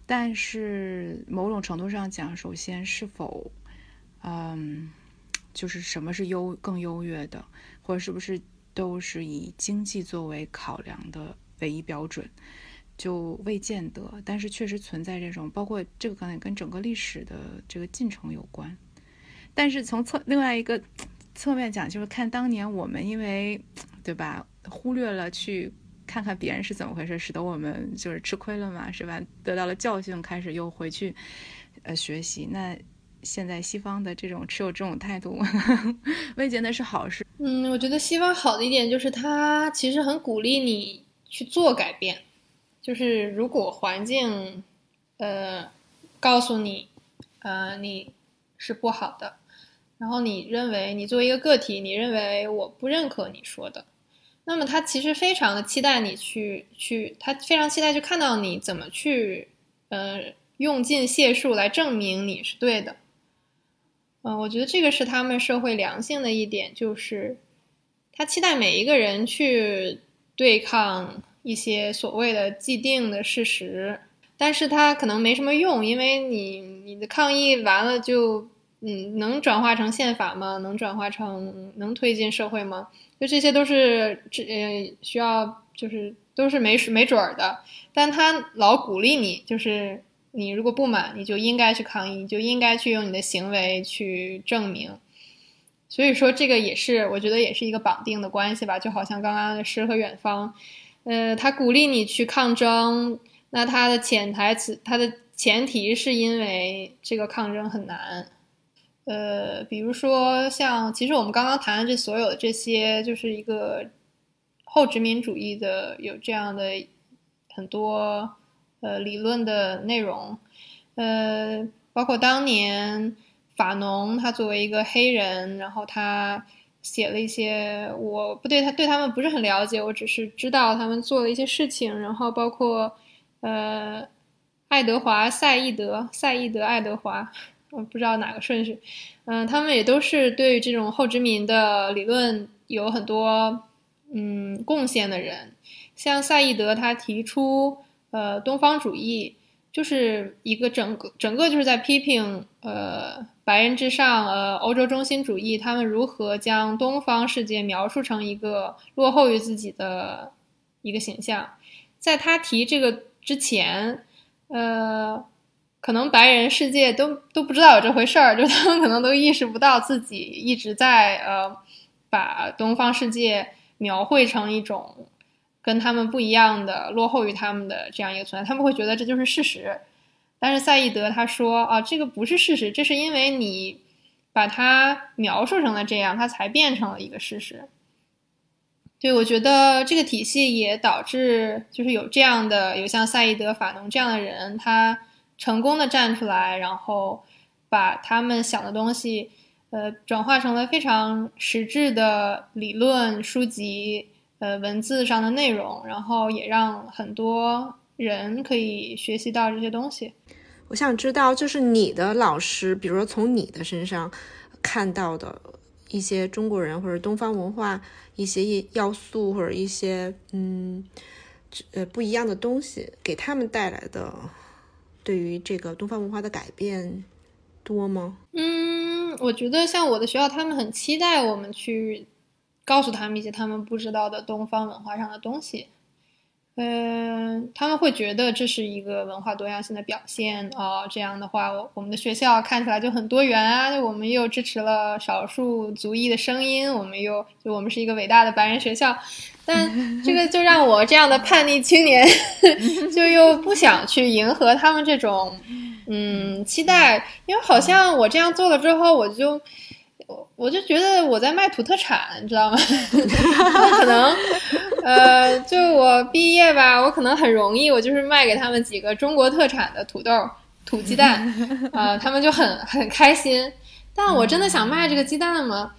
但是某种程度上讲，首先是否，嗯，就是什么是优更优越的，或者是不是都是以经济作为考量的唯一标准，就未见得。但是确实存在这种，包括这个可能跟整个历史的这个进程有关。但是从侧另外一个侧面讲，就是看当年我们因为对吧，忽略了去看看别人是怎么回事，使得我们就是吃亏了嘛，是吧？得到了教训，开始又回去呃学习。那现在西方的这种持有这种态度，(laughs) 未见得是好事。嗯，我觉得西方好的一点就是它其实很鼓励你去做改变，就是如果环境，呃，告诉你，呃，你是不好的，然后你认为你作为一个个体，你认为我不认可你说的，那么他其实非常的期待你去去，他非常期待去看到你怎么去，呃，用尽解数来证明你是对的。嗯，我觉得这个是他们社会良性的一点，就是他期待每一个人去对抗一些所谓的既定的事实，但是他可能没什么用，因为你你的抗议完了就嗯能转化成宪法吗？能转化成能推进社会吗？就这些都是这呃需要就是都是没没准儿的，但他老鼓励你，就是你如果不满，你就应该去抗议，你就应该去用你的行为去证明。所以说，这个也是我觉得也是一个绑定的关系吧，就好像刚刚的诗和远方，呃，他鼓励你去抗争，那他的潜台词，他的前提是因为这个抗争很难。呃，比如说像，其实我们刚刚谈的这所有的这些，就是一个后殖民主义的有这样的很多呃理论的内容，呃，包括当年法农他作为一个黑人，然后他写了一些我不对他对他们不是很了解，我只是知道他们做了一些事情，然后包括呃爱德华赛义德赛义德爱德华。我不知道哪个顺序，嗯、他们也都是对这种后殖民的理论有很多嗯贡献的人。像赛义德，他提出呃东方主义，就是一个整个整个就是在批评呃白人至上呃欧洲中心主义，他们如何将东方世界描述成一个落后于自己的一个形象。在他提这个之前，呃。可能白人世界都都不知道有这回事儿，就他们可能都意识不到自己一直在呃把东方世界描绘成一种跟他们不一样的、落后于他们的这样一个存在，他们会觉得这就是事实。但是赛义德他说啊，这个不是事实，这是因为你把它描述成了这样，它才变成了一个事实。对，我觉得这个体系也导致就是有这样的有像赛义德、法农这样的人，他。成功的站出来，然后把他们想的东西，呃，转化成了非常实质的理论书籍，呃，文字上的内容，然后也让很多人可以学习到这些东西。我想知道，就是你的老师，比如说从你的身上看到的一些中国人或者东方文化一些要素，或者一些嗯呃不一样的东西，给他们带来的。对于这个东方文化的改变多吗？嗯，我觉得像我的学校，他们很期待我们去告诉他们一些他们不知道的东方文化上的东西。嗯，他们会觉得这是一个文化多样性的表现哦。这样的话，我我们的学校看起来就很多元啊。我们又支持了少数族裔的声音，我们又就我们是一个伟大的白人学校。但 (laughs) 这个就让我这样的叛逆青年，(laughs) 就又不想去迎合他们这种嗯期待，因为好像我这样做了之后，我就。我我就觉得我在卖土特产，你知道吗？(laughs) 可能，呃，就我毕业吧，我可能很容易，我就是卖给他们几个中国特产的土豆、土鸡蛋，(laughs) 啊，他们就很很开心。但我真的想卖这个鸡蛋吗？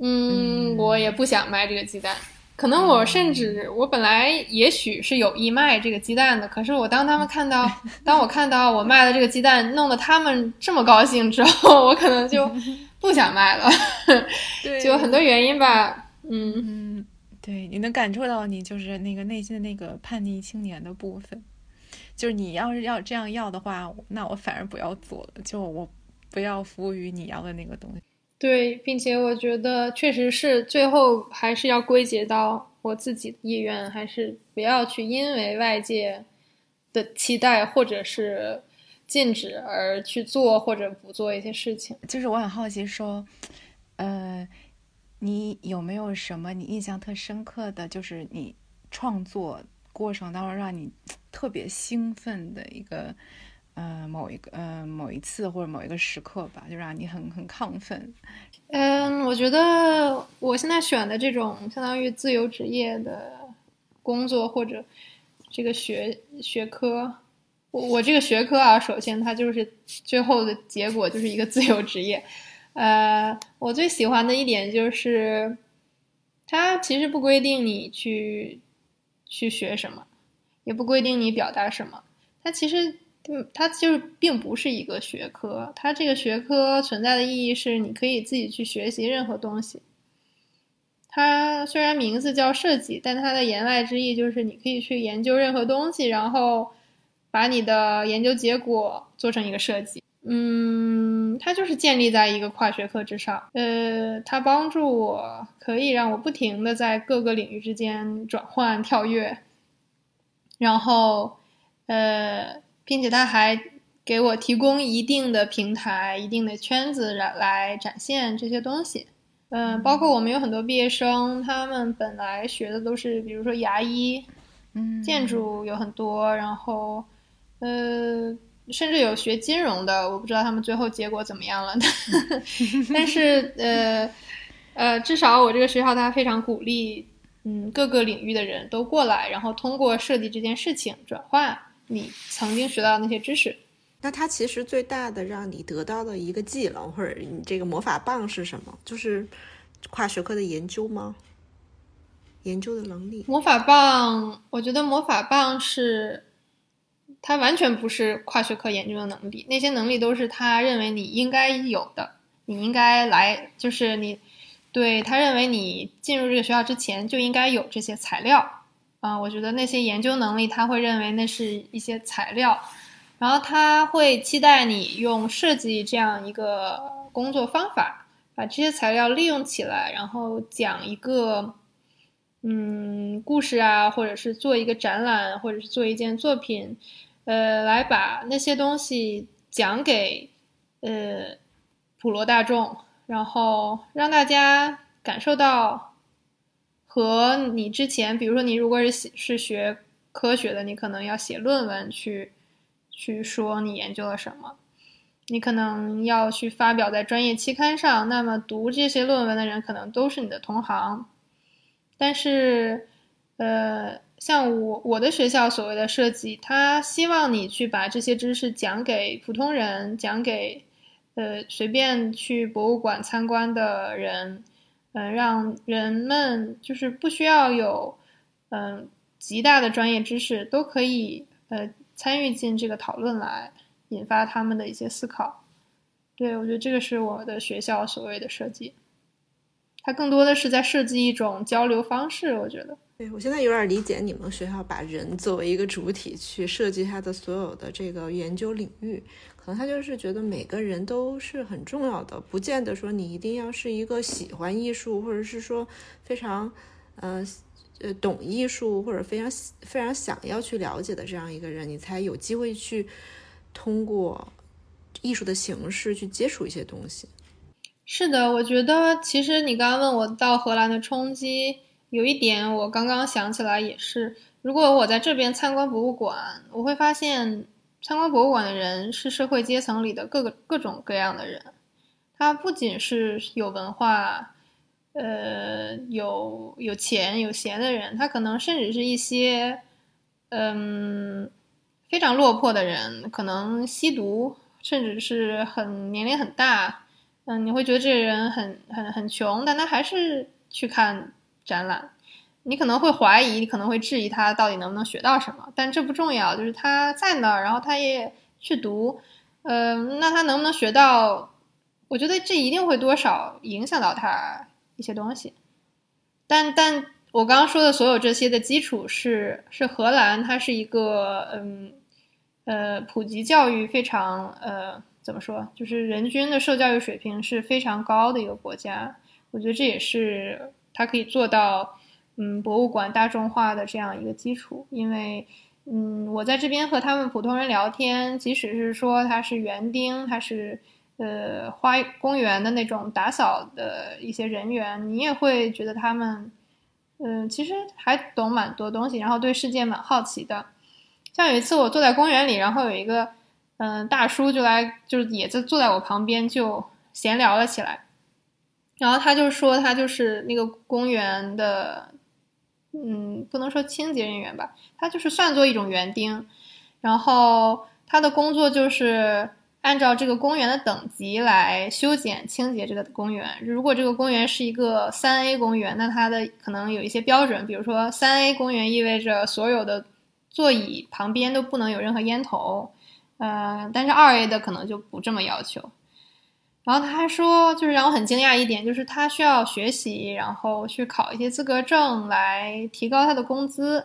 嗯，我也不想卖这个鸡蛋。可能我甚至我本来也许是有意卖这个鸡蛋的，可是我当他们看到，(laughs) 当我看到我卖的这个鸡蛋弄得他们这么高兴之后，我可能就。不想卖了，(laughs) (laughs) 就很多原因吧。嗯嗯，对，你能感受到你就是那个内心的那个叛逆青年的部分。就是你要是要这样要的话，那我反而不要做了，就我不要服务于你要的那个东西。对，并且我觉得确实是最后还是要归结到我自己的意愿，还是不要去因为外界的期待或者是。禁止而去做或者不做一些事情，就是我很好奇，说，呃，你有没有什么你印象特深刻的就是你创作过程当中让你特别兴奋的一个，呃，某一个呃某一次或者某一个时刻吧，就让你很很亢奋。嗯，我觉得我现在选的这种相当于自由职业的工作或者这个学学科。我这个学科啊，首先它就是最后的结果就是一个自由职业。呃，我最喜欢的一点就是，它其实不规定你去去学什么，也不规定你表达什么。它其实，它就是并不是一个学科。它这个学科存在的意义是，你可以自己去学习任何东西。它虽然名字叫设计，但它的言外之意就是你可以去研究任何东西，然后。把你的研究结果做成一个设计，嗯，它就是建立在一个跨学科之上，呃，它帮助我可以让我不停的在各个领域之间转换跳跃，然后，呃，并且它还给我提供一定的平台、一定的圈子来来展现这些东西，嗯，包括我们有很多毕业生，他们本来学的都是，比如说牙医，嗯，建筑有很多，然后。呃，甚至有学金融的，我不知道他们最后结果怎么样了。(laughs) 但是，呃，呃，至少我这个学校它非常鼓励，嗯，各个领域的人都过来，然后通过设计这件事情转化你曾经学到的那些知识。那它其实最大的让你得到的一个技能，或者你这个魔法棒是什么？就是跨学科的研究吗？研究的能力？魔法棒，我觉得魔法棒是。他完全不是跨学科研究的能力，那些能力都是他认为你应该有的，你应该来，就是你对他认为你进入这个学校之前就应该有这些材料啊。我觉得那些研究能力他会认为那是一些材料，然后他会期待你用设计这样一个工作方法，把这些材料利用起来，然后讲一个嗯故事啊，或者是做一个展览，或者是做一件作品。呃，来把那些东西讲给呃普罗大众，然后让大家感受到和你之前，比如说你如果是是学科学的，你可能要写论文去去说你研究了什么，你可能要去发表在专业期刊上，那么读这些论文的人可能都是你的同行，但是呃。像我我的学校所谓的设计，他希望你去把这些知识讲给普通人，讲给呃随便去博物馆参观的人，嗯，让人们就是不需要有嗯极大的专业知识，都可以呃参与进这个讨论来，引发他们的一些思考。对我觉得这个是我的学校所谓的设计，它更多的是在设计一种交流方式，我觉得。对我现在有点理解你们学校把人作为一个主体去设计他的所有的这个研究领域，可能他就是觉得每个人都是很重要的，不见得说你一定要是一个喜欢艺术，或者是说非常，呃，呃懂艺术或者非常非常想要去了解的这样一个人，你才有机会去通过艺术的形式去接触一些东西。是的，我觉得其实你刚刚问我到荷兰的冲击，有一点我刚刚想起来也是，如果我在这边参观博物馆，我会发现参观博物馆的人是社会阶层里的各个各种各样的人，他不仅是有文化。呃，有有钱有闲的人，他可能甚至是一些，嗯，非常落魄的人，可能吸毒，甚至是很年龄很大，嗯，你会觉得这个人很很很穷，但他还是去看展览，你可能会怀疑，你可能会质疑他到底能不能学到什么，但这不重要，就是他在那儿，然后他也去读，嗯，那他能不能学到？我觉得这一定会多少影响到他。一些东西，但但我刚刚说的所有这些的基础是是荷兰，它是一个嗯呃普及教育非常呃怎么说，就是人均的受教育水平是非常高的一个国家。我觉得这也是它可以做到嗯博物馆大众化的这样一个基础。因为嗯我在这边和他们普通人聊天，即使是说他是园丁，他是。呃，花公园的那种打扫的一些人员，你也会觉得他们，嗯，其实还懂蛮多东西，然后对世界蛮好奇的。像有一次我坐在公园里，然后有一个嗯大叔就来，就是也在坐在我旁边就闲聊了起来。然后他就说他就是那个公园的，嗯，不能说清洁人员吧，他就是算作一种园丁，然后他的工作就是。按照这个公园的等级来修剪、清洁这个公园。如果这个公园是一个三 A 公园，那它的可能有一些标准，比如说三 A 公园意味着所有的座椅旁边都不能有任何烟头，呃，但是二 A 的可能就不这么要求。然后他还说，就是让我很惊讶一点，就是他需要学习，然后去考一些资格证来提高他的工资。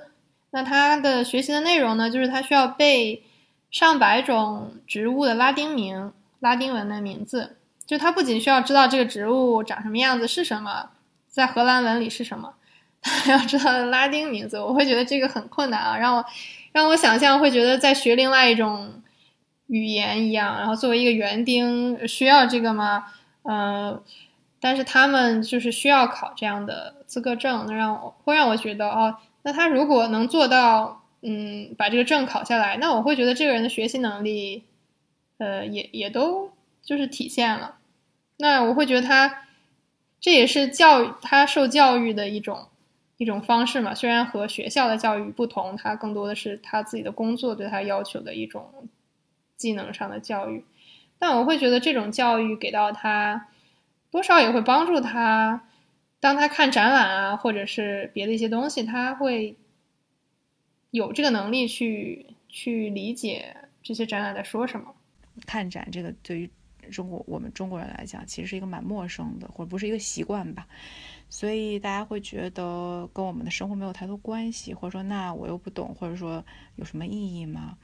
那他的学习的内容呢，就是他需要背。上百种植物的拉丁名、拉丁文的名字，就他不仅需要知道这个植物长什么样子是什么，在荷兰文里是什么，他还要知道拉丁名字。我会觉得这个很困难啊，让我让我想象会觉得在学另外一种语言一样。然后作为一个园丁，需要这个吗？嗯，但是他们就是需要考这样的资格证，那让我会让我觉得哦，那他如果能做到。嗯，把这个证考下来，那我会觉得这个人的学习能力，呃，也也都就是体现了。那我会觉得他这也是教育他受教育的一种一种方式嘛。虽然和学校的教育不同，他更多的是他自己的工作对他要求的一种技能上的教育。但我会觉得这种教育给到他，多少也会帮助他，当他看展览啊，或者是别的一些东西，他会。有这个能力去去理解这些展览在说什么。看展这个对于中国我们中国人来讲，其实是一个蛮陌生的，或者不是一个习惯吧。所以大家会觉得跟我们的生活没有太多关系，或者说那我又不懂，或者说有什么意义吗？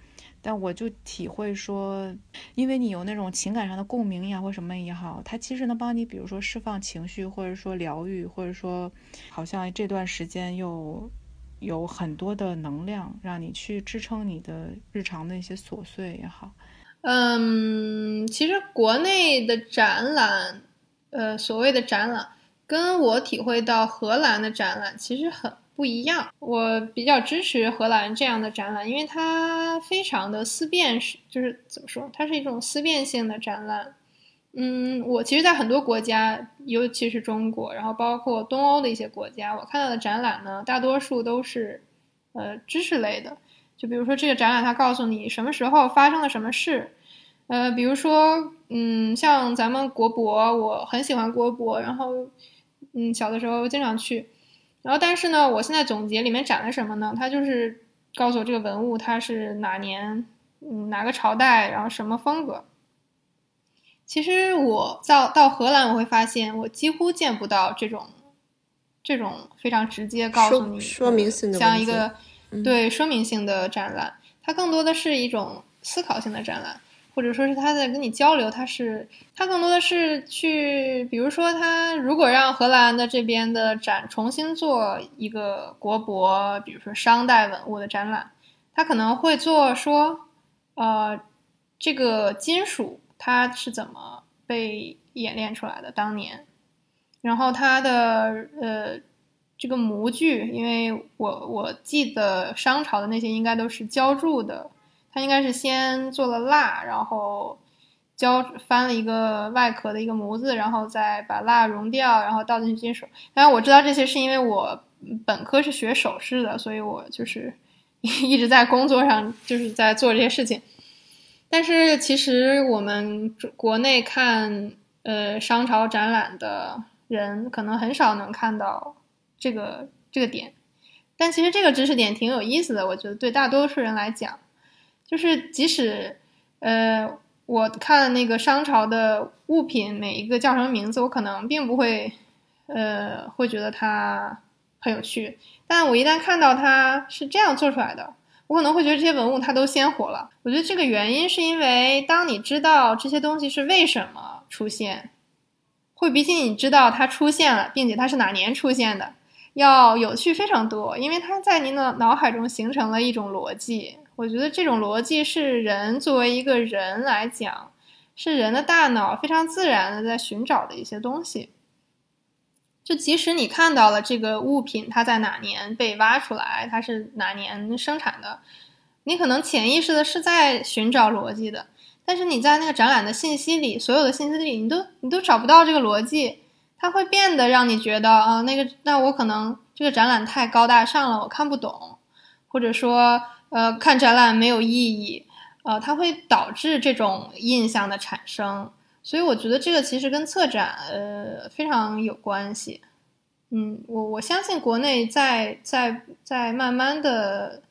但我就体会说，因为你有那种情感上的共鸣呀，或什么也好，它其实能帮你，比如说释放情绪，或者说疗愈，或者说好像这段时间又。有很多的能量让你去支撑你的日常的一些琐碎也好。嗯，其实国内的展览，呃，所谓的展览，跟我体会到荷兰的展览其实很不一样。我比较支持荷兰这样的展览，因为它非常的思辨式，就是怎么说，它是一种思辨性的展览。嗯，我其实，在很多国家，尤其是中国，然后包括东欧的一些国家，我看到的展览呢，大多数都是，呃，知识类的。就比如说这个展览，它告诉你什么时候发生了什么事，呃，比如说，嗯，像咱们国博，我很喜欢国博，然后，嗯，小的时候经常去，然后但是呢，我现在总结里面展了什么呢？它就是告诉我这个文物它是哪年，嗯，哪个朝代，然后什么风格。其实我到到荷兰，我会发现我几乎见不到这种这种非常直接告诉你说明性的像一个对说明性的展览，它更多的是一种思考性的展览。或者说是他在跟你交流，他是他更多的是去，比如说他如果让荷兰的这边的展重新做一个国博，比如说商代文物的展览，他可能会做说，呃，这个金属它是怎么被演练出来的当年，然后它的呃这个模具，因为我我记得商朝的那些应该都是浇铸的。它应该是先做了蜡，然后浇翻了一个外壳的一个模子，然后再把蜡融掉，然后倒进去金属。当然我知道这些是因为我本科是学首饰的，所以我就是 (laughs) 一直在工作上就是在做这些事情。但是其实我们国内看呃商朝展览的人，可能很少能看到这个这个点。但其实这个知识点挺有意思的，我觉得对大多数人来讲。就是即使，呃，我看那个商朝的物品每一个叫什么名字，我可能并不会，呃，会觉得它很有趣。但我一旦看到它是这样做出来的，我可能会觉得这些文物它都鲜活了。我觉得这个原因是因为当你知道这些东西是为什么出现，会比起你知道它出现了，并且它是哪年出现的，要有趣非常多。因为它在您的脑海中形成了一种逻辑。我觉得这种逻辑是人作为一个人来讲，是人的大脑非常自然的在寻找的一些东西。就即使你看到了这个物品，它在哪年被挖出来，它是哪年生产的，你可能潜意识的是在寻找逻辑的。但是你在那个展览的信息里，所有的信息里，你都你都找不到这个逻辑，它会变得让你觉得啊，那个那我可能这个展览太高大上了，我看不懂，或者说。呃，看展览没有意义，呃，它会导致这种印象的产生，所以我觉得这个其实跟策展呃非常有关系。嗯，我我相信国内在在在慢慢的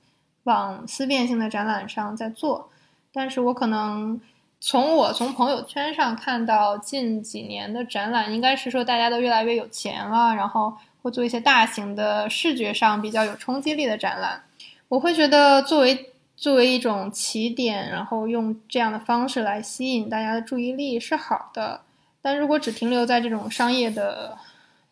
往思辨性的展览上在做，但是我可能从我从朋友圈上看到近几年的展览，应该是说大家都越来越有钱了，然后会做一些大型的视觉上比较有冲击力的展览。我会觉得，作为作为一种起点，然后用这样的方式来吸引大家的注意力是好的。但如果只停留在这种商业的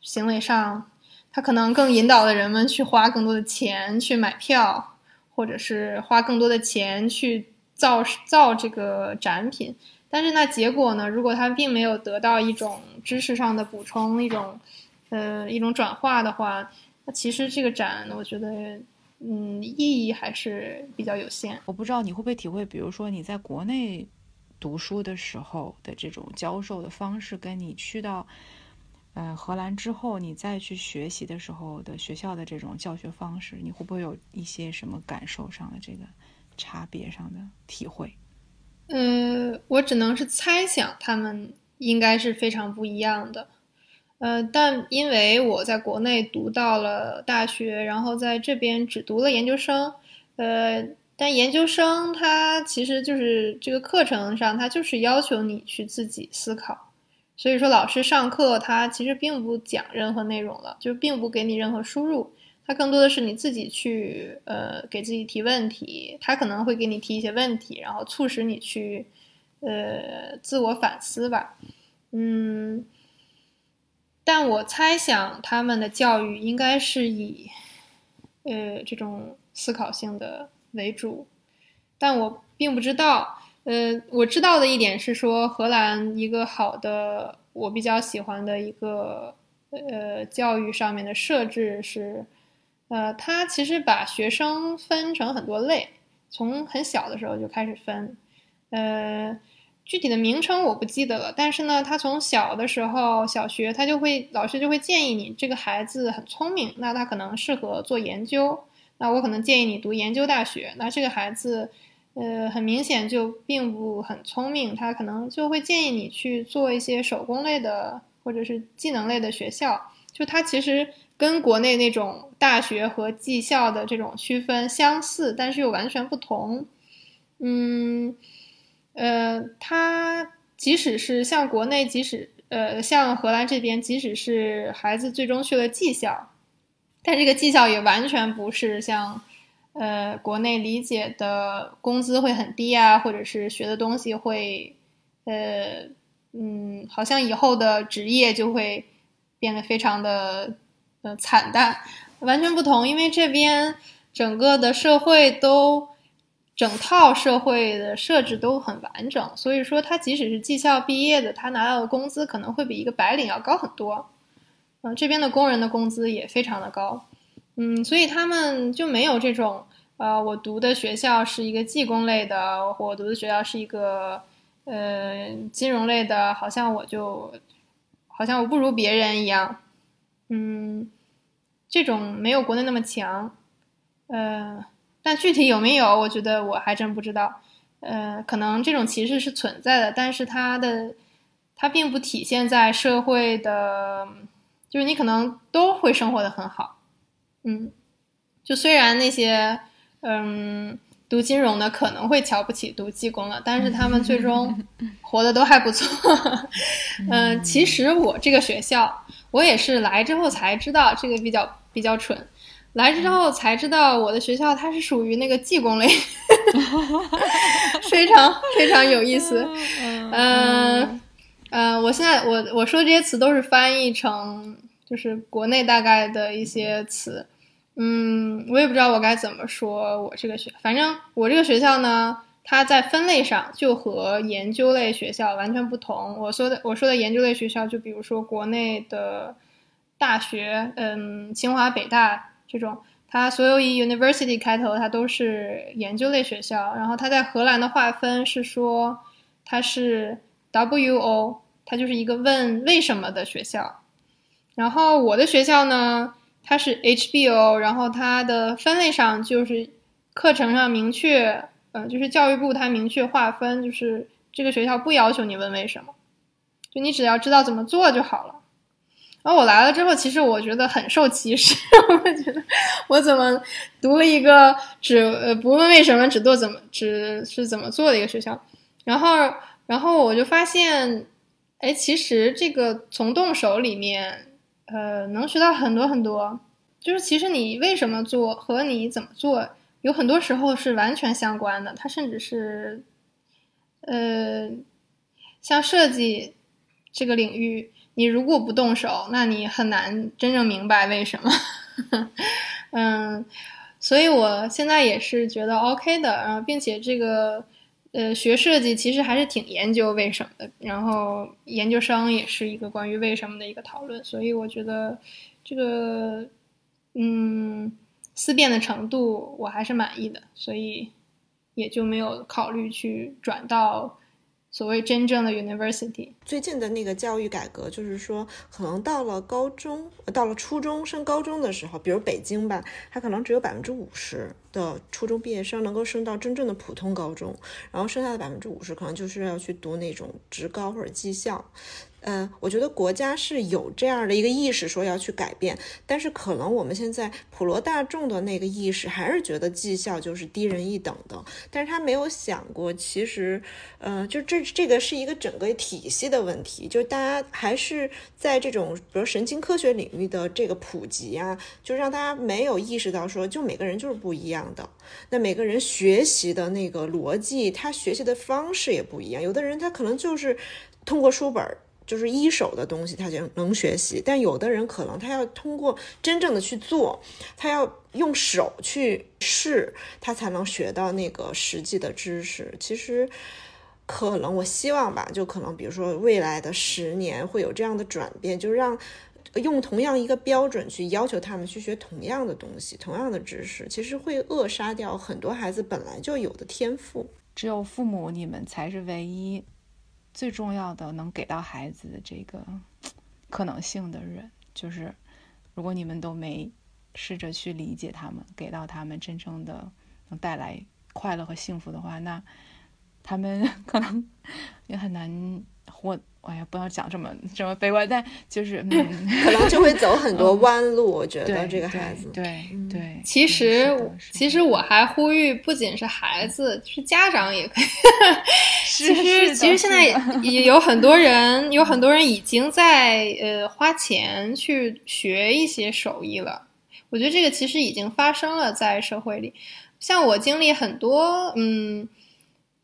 行为上，它可能更引导了人们去花更多的钱去买票，或者是花更多的钱去造造这个展品。但是那结果呢？如果它并没有得到一种知识上的补充，一种呃一种转化的话，那其实这个展，我觉得。嗯，意义还是比较有限。我不知道你会不会体会，比如说你在国内读书的时候的这种教授的方式，跟你去到呃荷兰之后，你再去学习的时候的学校的这种教学方式，你会不会有一些什么感受上的这个差别上的体会？呃，我只能是猜想，他们应该是非常不一样的。呃，但因为我在国内读到了大学，然后在这边只读了研究生，呃，但研究生它其实就是这个课程上，它就是要求你去自己思考，所以说老师上课他其实并不讲任何内容了，就并不给你任何输入，他更多的是你自己去呃给自己提问题，他可能会给你提一些问题，然后促使你去呃自我反思吧，嗯。但我猜想他们的教育应该是以，呃，这种思考性的为主，但我并不知道。呃，我知道的一点是说，荷兰一个好的，我比较喜欢的一个，呃，教育上面的设置是，呃，他其实把学生分成很多类，从很小的时候就开始分，呃。具体的名称我不记得了，但是呢，他从小的时候，小学他就会老师就会建议你，这个孩子很聪明，那他可能适合做研究，那我可能建议你读研究大学。那这个孩子，呃，很明显就并不很聪明，他可能就会建议你去做一些手工类的或者是技能类的学校。就他其实跟国内那种大学和技校的这种区分相似，但是又完全不同。嗯。呃，他即使是像国内，即使呃像荷兰这边，即使是孩子最终去了技校，但这个技校也完全不是像呃国内理解的工资会很低啊，或者是学的东西会呃嗯，好像以后的职业就会变得非常的呃惨淡，完全不同，因为这边整个的社会都。整套社会的设置都很完整，所以说他即使是技校毕业的，他拿到的工资可能会比一个白领要高很多。嗯，这边的工人的工资也非常的高。嗯，所以他们就没有这种，呃，我读的学校是一个技工类的，我读的学校是一个，呃，金融类的，好像我就，好像我不如别人一样。嗯，这种没有国内那么强。呃。但具体有没有，我觉得我还真不知道。呃，可能这种歧视是存在的，但是它的它并不体现在社会的，就是你可能都会生活的很好。嗯，就虽然那些嗯读金融的可能会瞧不起读技工的，但是他们最终 (laughs) 活的都还不错。嗯，其实我这个学校，我也是来之后才知道这个比较比较蠢。来之后才知道，我的学校它是属于那个技工类，(laughs) 非常非常有意思。嗯嗯，我现在我我说这些词都是翻译成就是国内大概的一些词。嗯，我也不知道我该怎么说。我这个学，反正我这个学校呢，它在分类上就和研究类学校完全不同。我说的我说的研究类学校，就比如说国内的大学，嗯，清华、北大。这种，它所有以 university 开头，它都是研究类学校。然后它在荷兰的划分是说，它是 W O，它就是一个问为什么的学校。然后我的学校呢，它是 H B O，然后它的分类上就是课程上明确，嗯，就是教育部它明确划分，就是这个学校不要求你问为什么，就你只要知道怎么做就好了。然后我来了之后，其实我觉得很受歧视。(laughs) 我觉得我怎么读了一个只呃不问为什么，只做怎么只是怎么做的一个学校。然后，然后我就发现，哎，其实这个从动手里面，呃，能学到很多很多。就是其实你为什么做和你怎么做，有很多时候是完全相关的。它甚至是，呃，像设计这个领域。你如果不动手，那你很难真正明白为什么。(laughs) 嗯，所以我现在也是觉得 OK 的，然后并且这个呃学设计其实还是挺研究为什么的，然后研究生也是一个关于为什么的一个讨论，所以我觉得这个嗯思辨的程度我还是满意的，所以也就没有考虑去转到。所谓真正的 university，最近的那个教育改革，就是说，可能到了高中，到了初中升高中的时候，比如北京吧，它可能只有百分之五十的初中毕业生能够升到真正的普通高中，然后剩下的百分之五十可能就是要去读那种职高或者技校。嗯，我觉得国家是有这样的一个意识，说要去改变，但是可能我们现在普罗大众的那个意识还是觉得绩效就是低人一等的，但是他没有想过，其实，嗯，就这这个是一个整个体系的问题，就是大家还是在这种比如神经科学领域的这个普及啊，就让大家没有意识到说，就每个人就是不一样的，那每个人学习的那个逻辑，他学习的方式也不一样，有的人他可能就是通过书本。就是一手的东西，他就能学习。但有的人可能他要通过真正的去做，他要用手去试，他才能学到那个实际的知识。其实，可能我希望吧，就可能比如说未来的十年会有这样的转变，就让用同样一个标准去要求他们去学同样的东西、同样的知识，其实会扼杀掉很多孩子本来就有的天赋。只有父母，你们才是唯一。最重要的能给到孩子这个可能性的人，就是如果你们都没试着去理解他们，给到他们真正的能带来快乐和幸福的话，那他们 (laughs) 可能也很难活。哎呀，不要讲这么这么悲观，但就是 (laughs) 可能就会走很多弯路。我觉得这个孩子，对对。其实其实我还呼吁，不仅是孩子，就是家长也可以。(laughs) 其实其实现在也有很多人，(laughs) 有很多人已经在呃花钱去学一些手艺了。我觉得这个其实已经发生了在社会里。像我经历很多，嗯，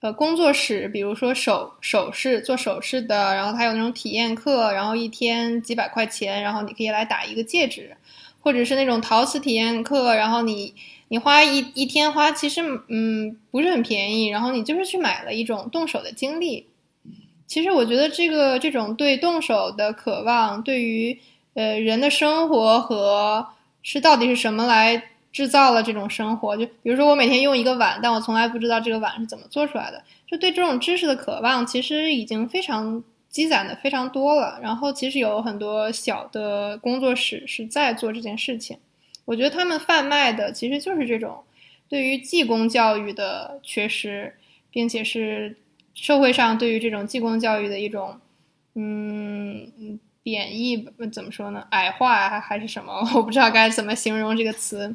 呃，工作室，比如说首首饰做首饰的，然后他有那种体验课，然后一天几百块钱，然后你可以来打一个戒指，或者是那种陶瓷体验课，然后你你花一一天花，其实嗯不是很便宜，然后你就是去买了一种动手的经历。其实我觉得这个这种对动手的渴望，对于呃人的生活和是到底是什么来。制造了这种生活，就比如说我每天用一个碗，但我从来不知道这个碗是怎么做出来的。就对这种知识的渴望，其实已经非常积攒的非常多了。然后其实有很多小的工作室是在做这件事情。我觉得他们贩卖的其实就是这种对于技工教育的缺失，并且是社会上对于这种技工教育的一种，嗯。贬义怎么说呢？矮化还还是什么？我不知道该怎么形容这个词。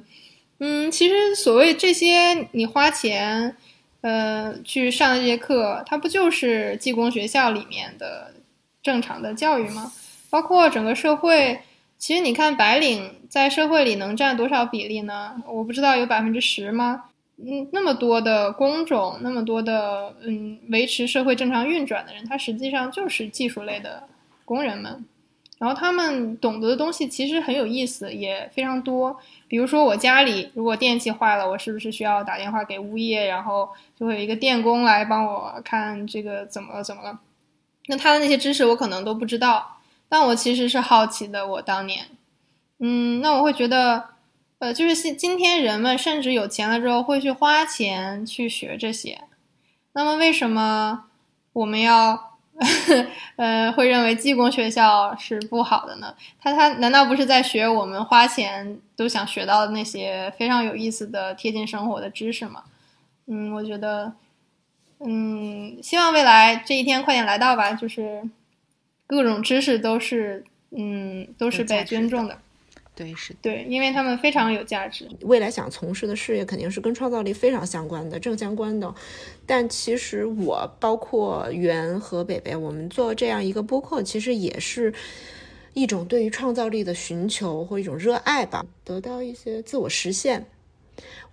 嗯，其实所谓这些，你花钱，呃，去上这些课，它不就是技工学校里面的正常的教育吗？包括整个社会，其实你看白领在社会里能占多少比例呢？我不知道有百分之十吗？嗯，那么多的工种，那么多的嗯维持社会正常运转的人，他实际上就是技术类的工人们。然后他们懂得的东西其实很有意思，也非常多。比如说，我家里如果电器坏了，我是不是需要打电话给物业，然后就会有一个电工来帮我看这个怎么了怎么了？那他的那些知识我可能都不知道，但我其实是好奇的。我当年，嗯，那我会觉得，呃，就是今今天人们甚至有钱了之后会去花钱去学这些。那么为什么我们要？(laughs) 呃，会认为技工学校是不好的呢？他他难道不是在学我们花钱都想学到的那些非常有意思的贴近生活的知识吗？嗯，我觉得，嗯，希望未来这一天快点来到吧，就是各种知识都是，嗯，都是被尊重的。对，是对，因为他们非常有价值。未来想从事的事业肯定是跟创造力非常相关的，正相关的。但其实我包括袁和北北，我们做这样一个播客，其实也是一种对于创造力的寻求或一种热爱吧，得到一些自我实现。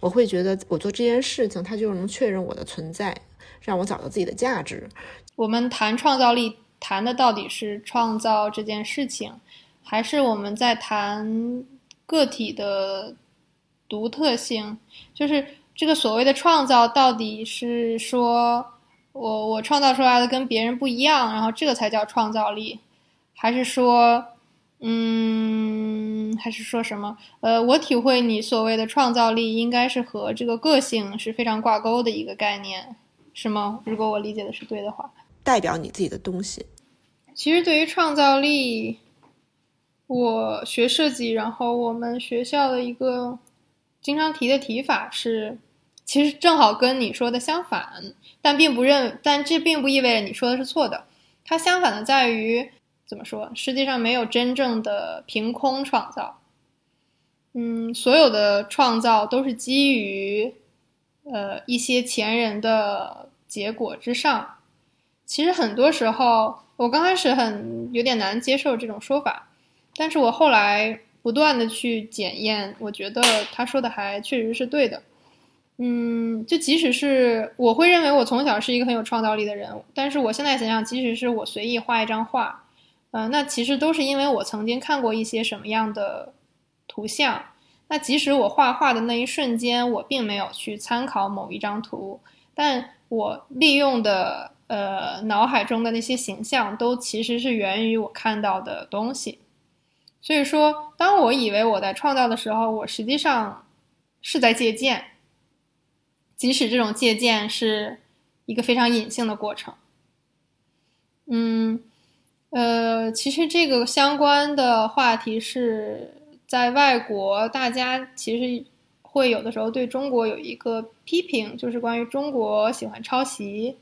我会觉得我做这件事情，它就能确认我的存在，让我找到自己的价值。我们谈创造力，谈的到底是创造这件事情。还是我们在谈个体的独特性，就是这个所谓的创造，到底是说我我创造出来的跟别人不一样，然后这个才叫创造力，还是说，嗯，还是说什么？呃，我体会你所谓的创造力，应该是和这个个性是非常挂钩的一个概念，是吗？如果我理解的是对的话，代表你自己的东西。其实对于创造力。我学设计，然后我们学校的一个经常提的提法是，其实正好跟你说的相反，但并不认，但这并不意味着你说的是错的。它相反的在于，怎么说？世界上没有真正的凭空创造，嗯，所有的创造都是基于，呃，一些前人的结果之上。其实很多时候，我刚开始很有点难接受这种说法。但是我后来不断的去检验，我觉得他说的还确实是对的。嗯，就即使是我会认为我从小是一个很有创造力的人，但是我现在想想，即使是我随意画一张画，嗯，那其实都是因为我曾经看过一些什么样的图像。那即使我画画的那一瞬间，我并没有去参考某一张图，但我利用的呃脑海中的那些形象，都其实是源于我看到的东西。所以说，当我以为我在创造的时候，我实际上是在借鉴，即使这种借鉴是一个非常隐性的过程。嗯，呃，其实这个相关的话题是在外国，大家其实会有的时候对中国有一个批评，就是关于中国喜欢抄袭，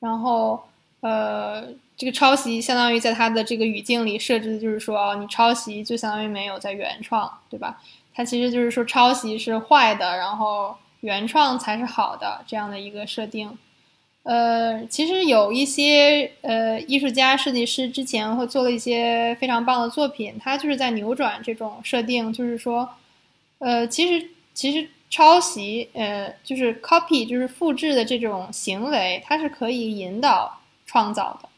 然后呃。这个抄袭相当于在它的这个语境里设置的就是说，哦，你抄袭就相当于没有在原创，对吧？它其实就是说抄袭是坏的，然后原创才是好的这样的一个设定。呃，其实有一些呃艺术家、设计师之前会做了一些非常棒的作品，他就是在扭转这种设定，就是说，呃，其实其实抄袭，呃，就是 copy，就是复制的这种行为，它是可以引导创造的。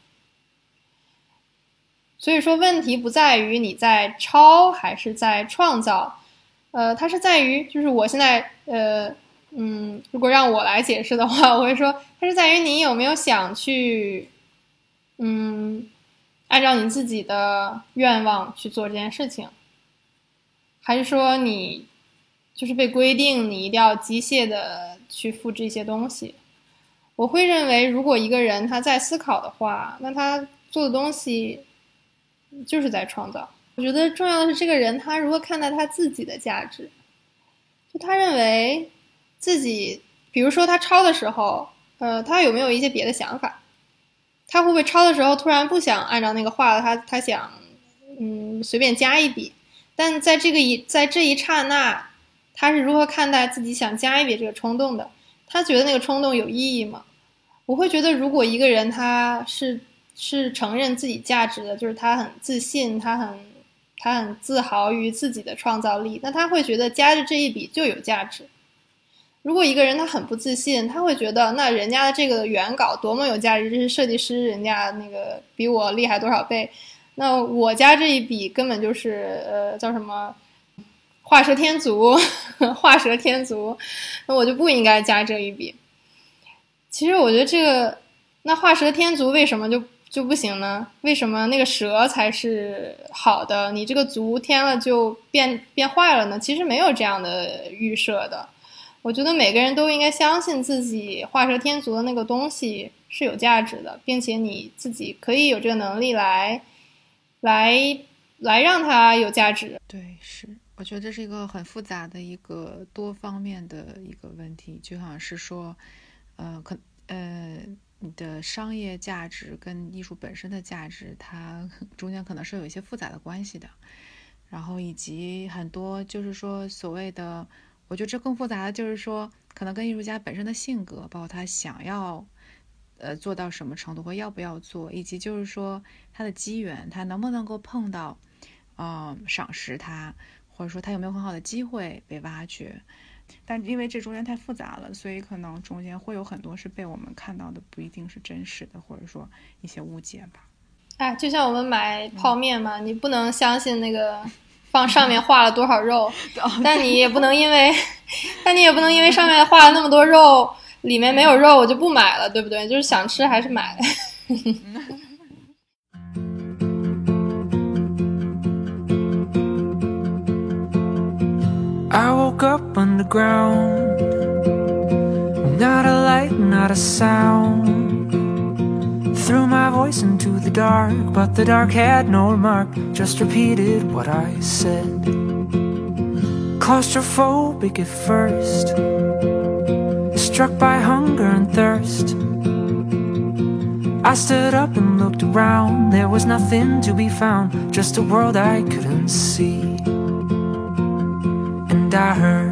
所以说，问题不在于你在抄还是在创造，呃，它是在于，就是我现在，呃，嗯，如果让我来解释的话，(laughs) 我会说，它是在于你有没有想去，嗯，按照你自己的愿望去做这件事情，还是说你就是被规定你一定要机械的去复制一些东西？我会认为，如果一个人他在思考的话，那他做的东西。就是在创造。我觉得重要的是这个人他如何看待他自己的价值。就他认为自己，比如说他抄的时候，呃，他有没有一些别的想法？他会不会抄的时候突然不想按照那个画了？他他想，嗯，随便加一笔。但在这个一在这一刹那，他是如何看待自己想加一笔这个冲动的？他觉得那个冲动有意义吗？我会觉得，如果一个人他是。是承认自己价值的，就是他很自信，他很他很自豪于自己的创造力，那他会觉得加的这一笔就有价值。如果一个人他很不自信，他会觉得那人家的这个原稿多么有价值，这是设计师，人家那个比我厉害多少倍，那我加这一笔根本就是呃叫什么画蛇添足，(laughs) 画蛇添足，那我就不应该加这一笔。其实我觉得这个那画蛇添足为什么就？就不行呢？为什么那个蛇才是好的？你这个足添了就变变坏了呢？其实没有这样的预设的。我觉得每个人都应该相信自己画蛇添足的那个东西是有价值的，并且你自己可以有这个能力来，来，来让它有价值。对，是，我觉得这是一个很复杂的一个多方面的一个问题，就好像是说，呃，可，呃。你的商业价值跟艺术本身的价值，它 (laughs) 中间可能是有一些复杂的关系的，然后以及很多就是说所谓的，我觉得这更复杂的就是说，可能跟艺术家本身的性格，包括他想要，呃，做到什么程度或要不要做，以及就是说他的机缘，他能不能够碰到，嗯，赏识他，或者说他有没有很好的机会被挖掘。但因为这中间太复杂了，所以可能中间会有很多是被我们看到的不一定是真实的，或者说一些误解吧。哎，就像我们买泡面嘛，你不能相信那个放上面画了多少肉，(laughs) 但你也不能因为，但你也不能因为上面画了那么多肉，里面没有肉我就不买了，对不对？就是想吃还是买。(laughs) I woke up underground. Not a light, not a sound. Threw my voice into the dark But the dark had no remark. Just repeated what I said. Claustrophobic at first. Struck by hunger and thirst. I stood up and looked around. There was nothing to be found. Just a world I couldn't see I heard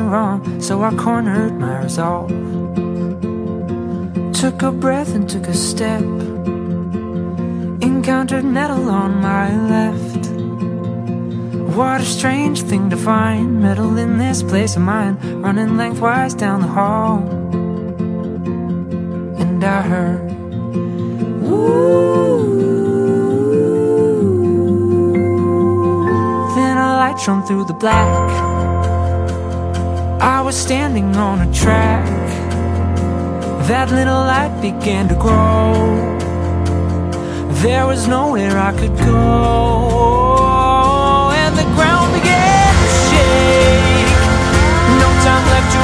wrong So I cornered my resolve. Took a breath and took a step. Encountered metal on my left. What a strange thing to find. Metal in this place of mine Running lengthwise down the hall. And I heard Ooh. Then a light shone through the black I was standing on a track. That little light began to grow. There was nowhere I could go. And the ground began to shake. No time left to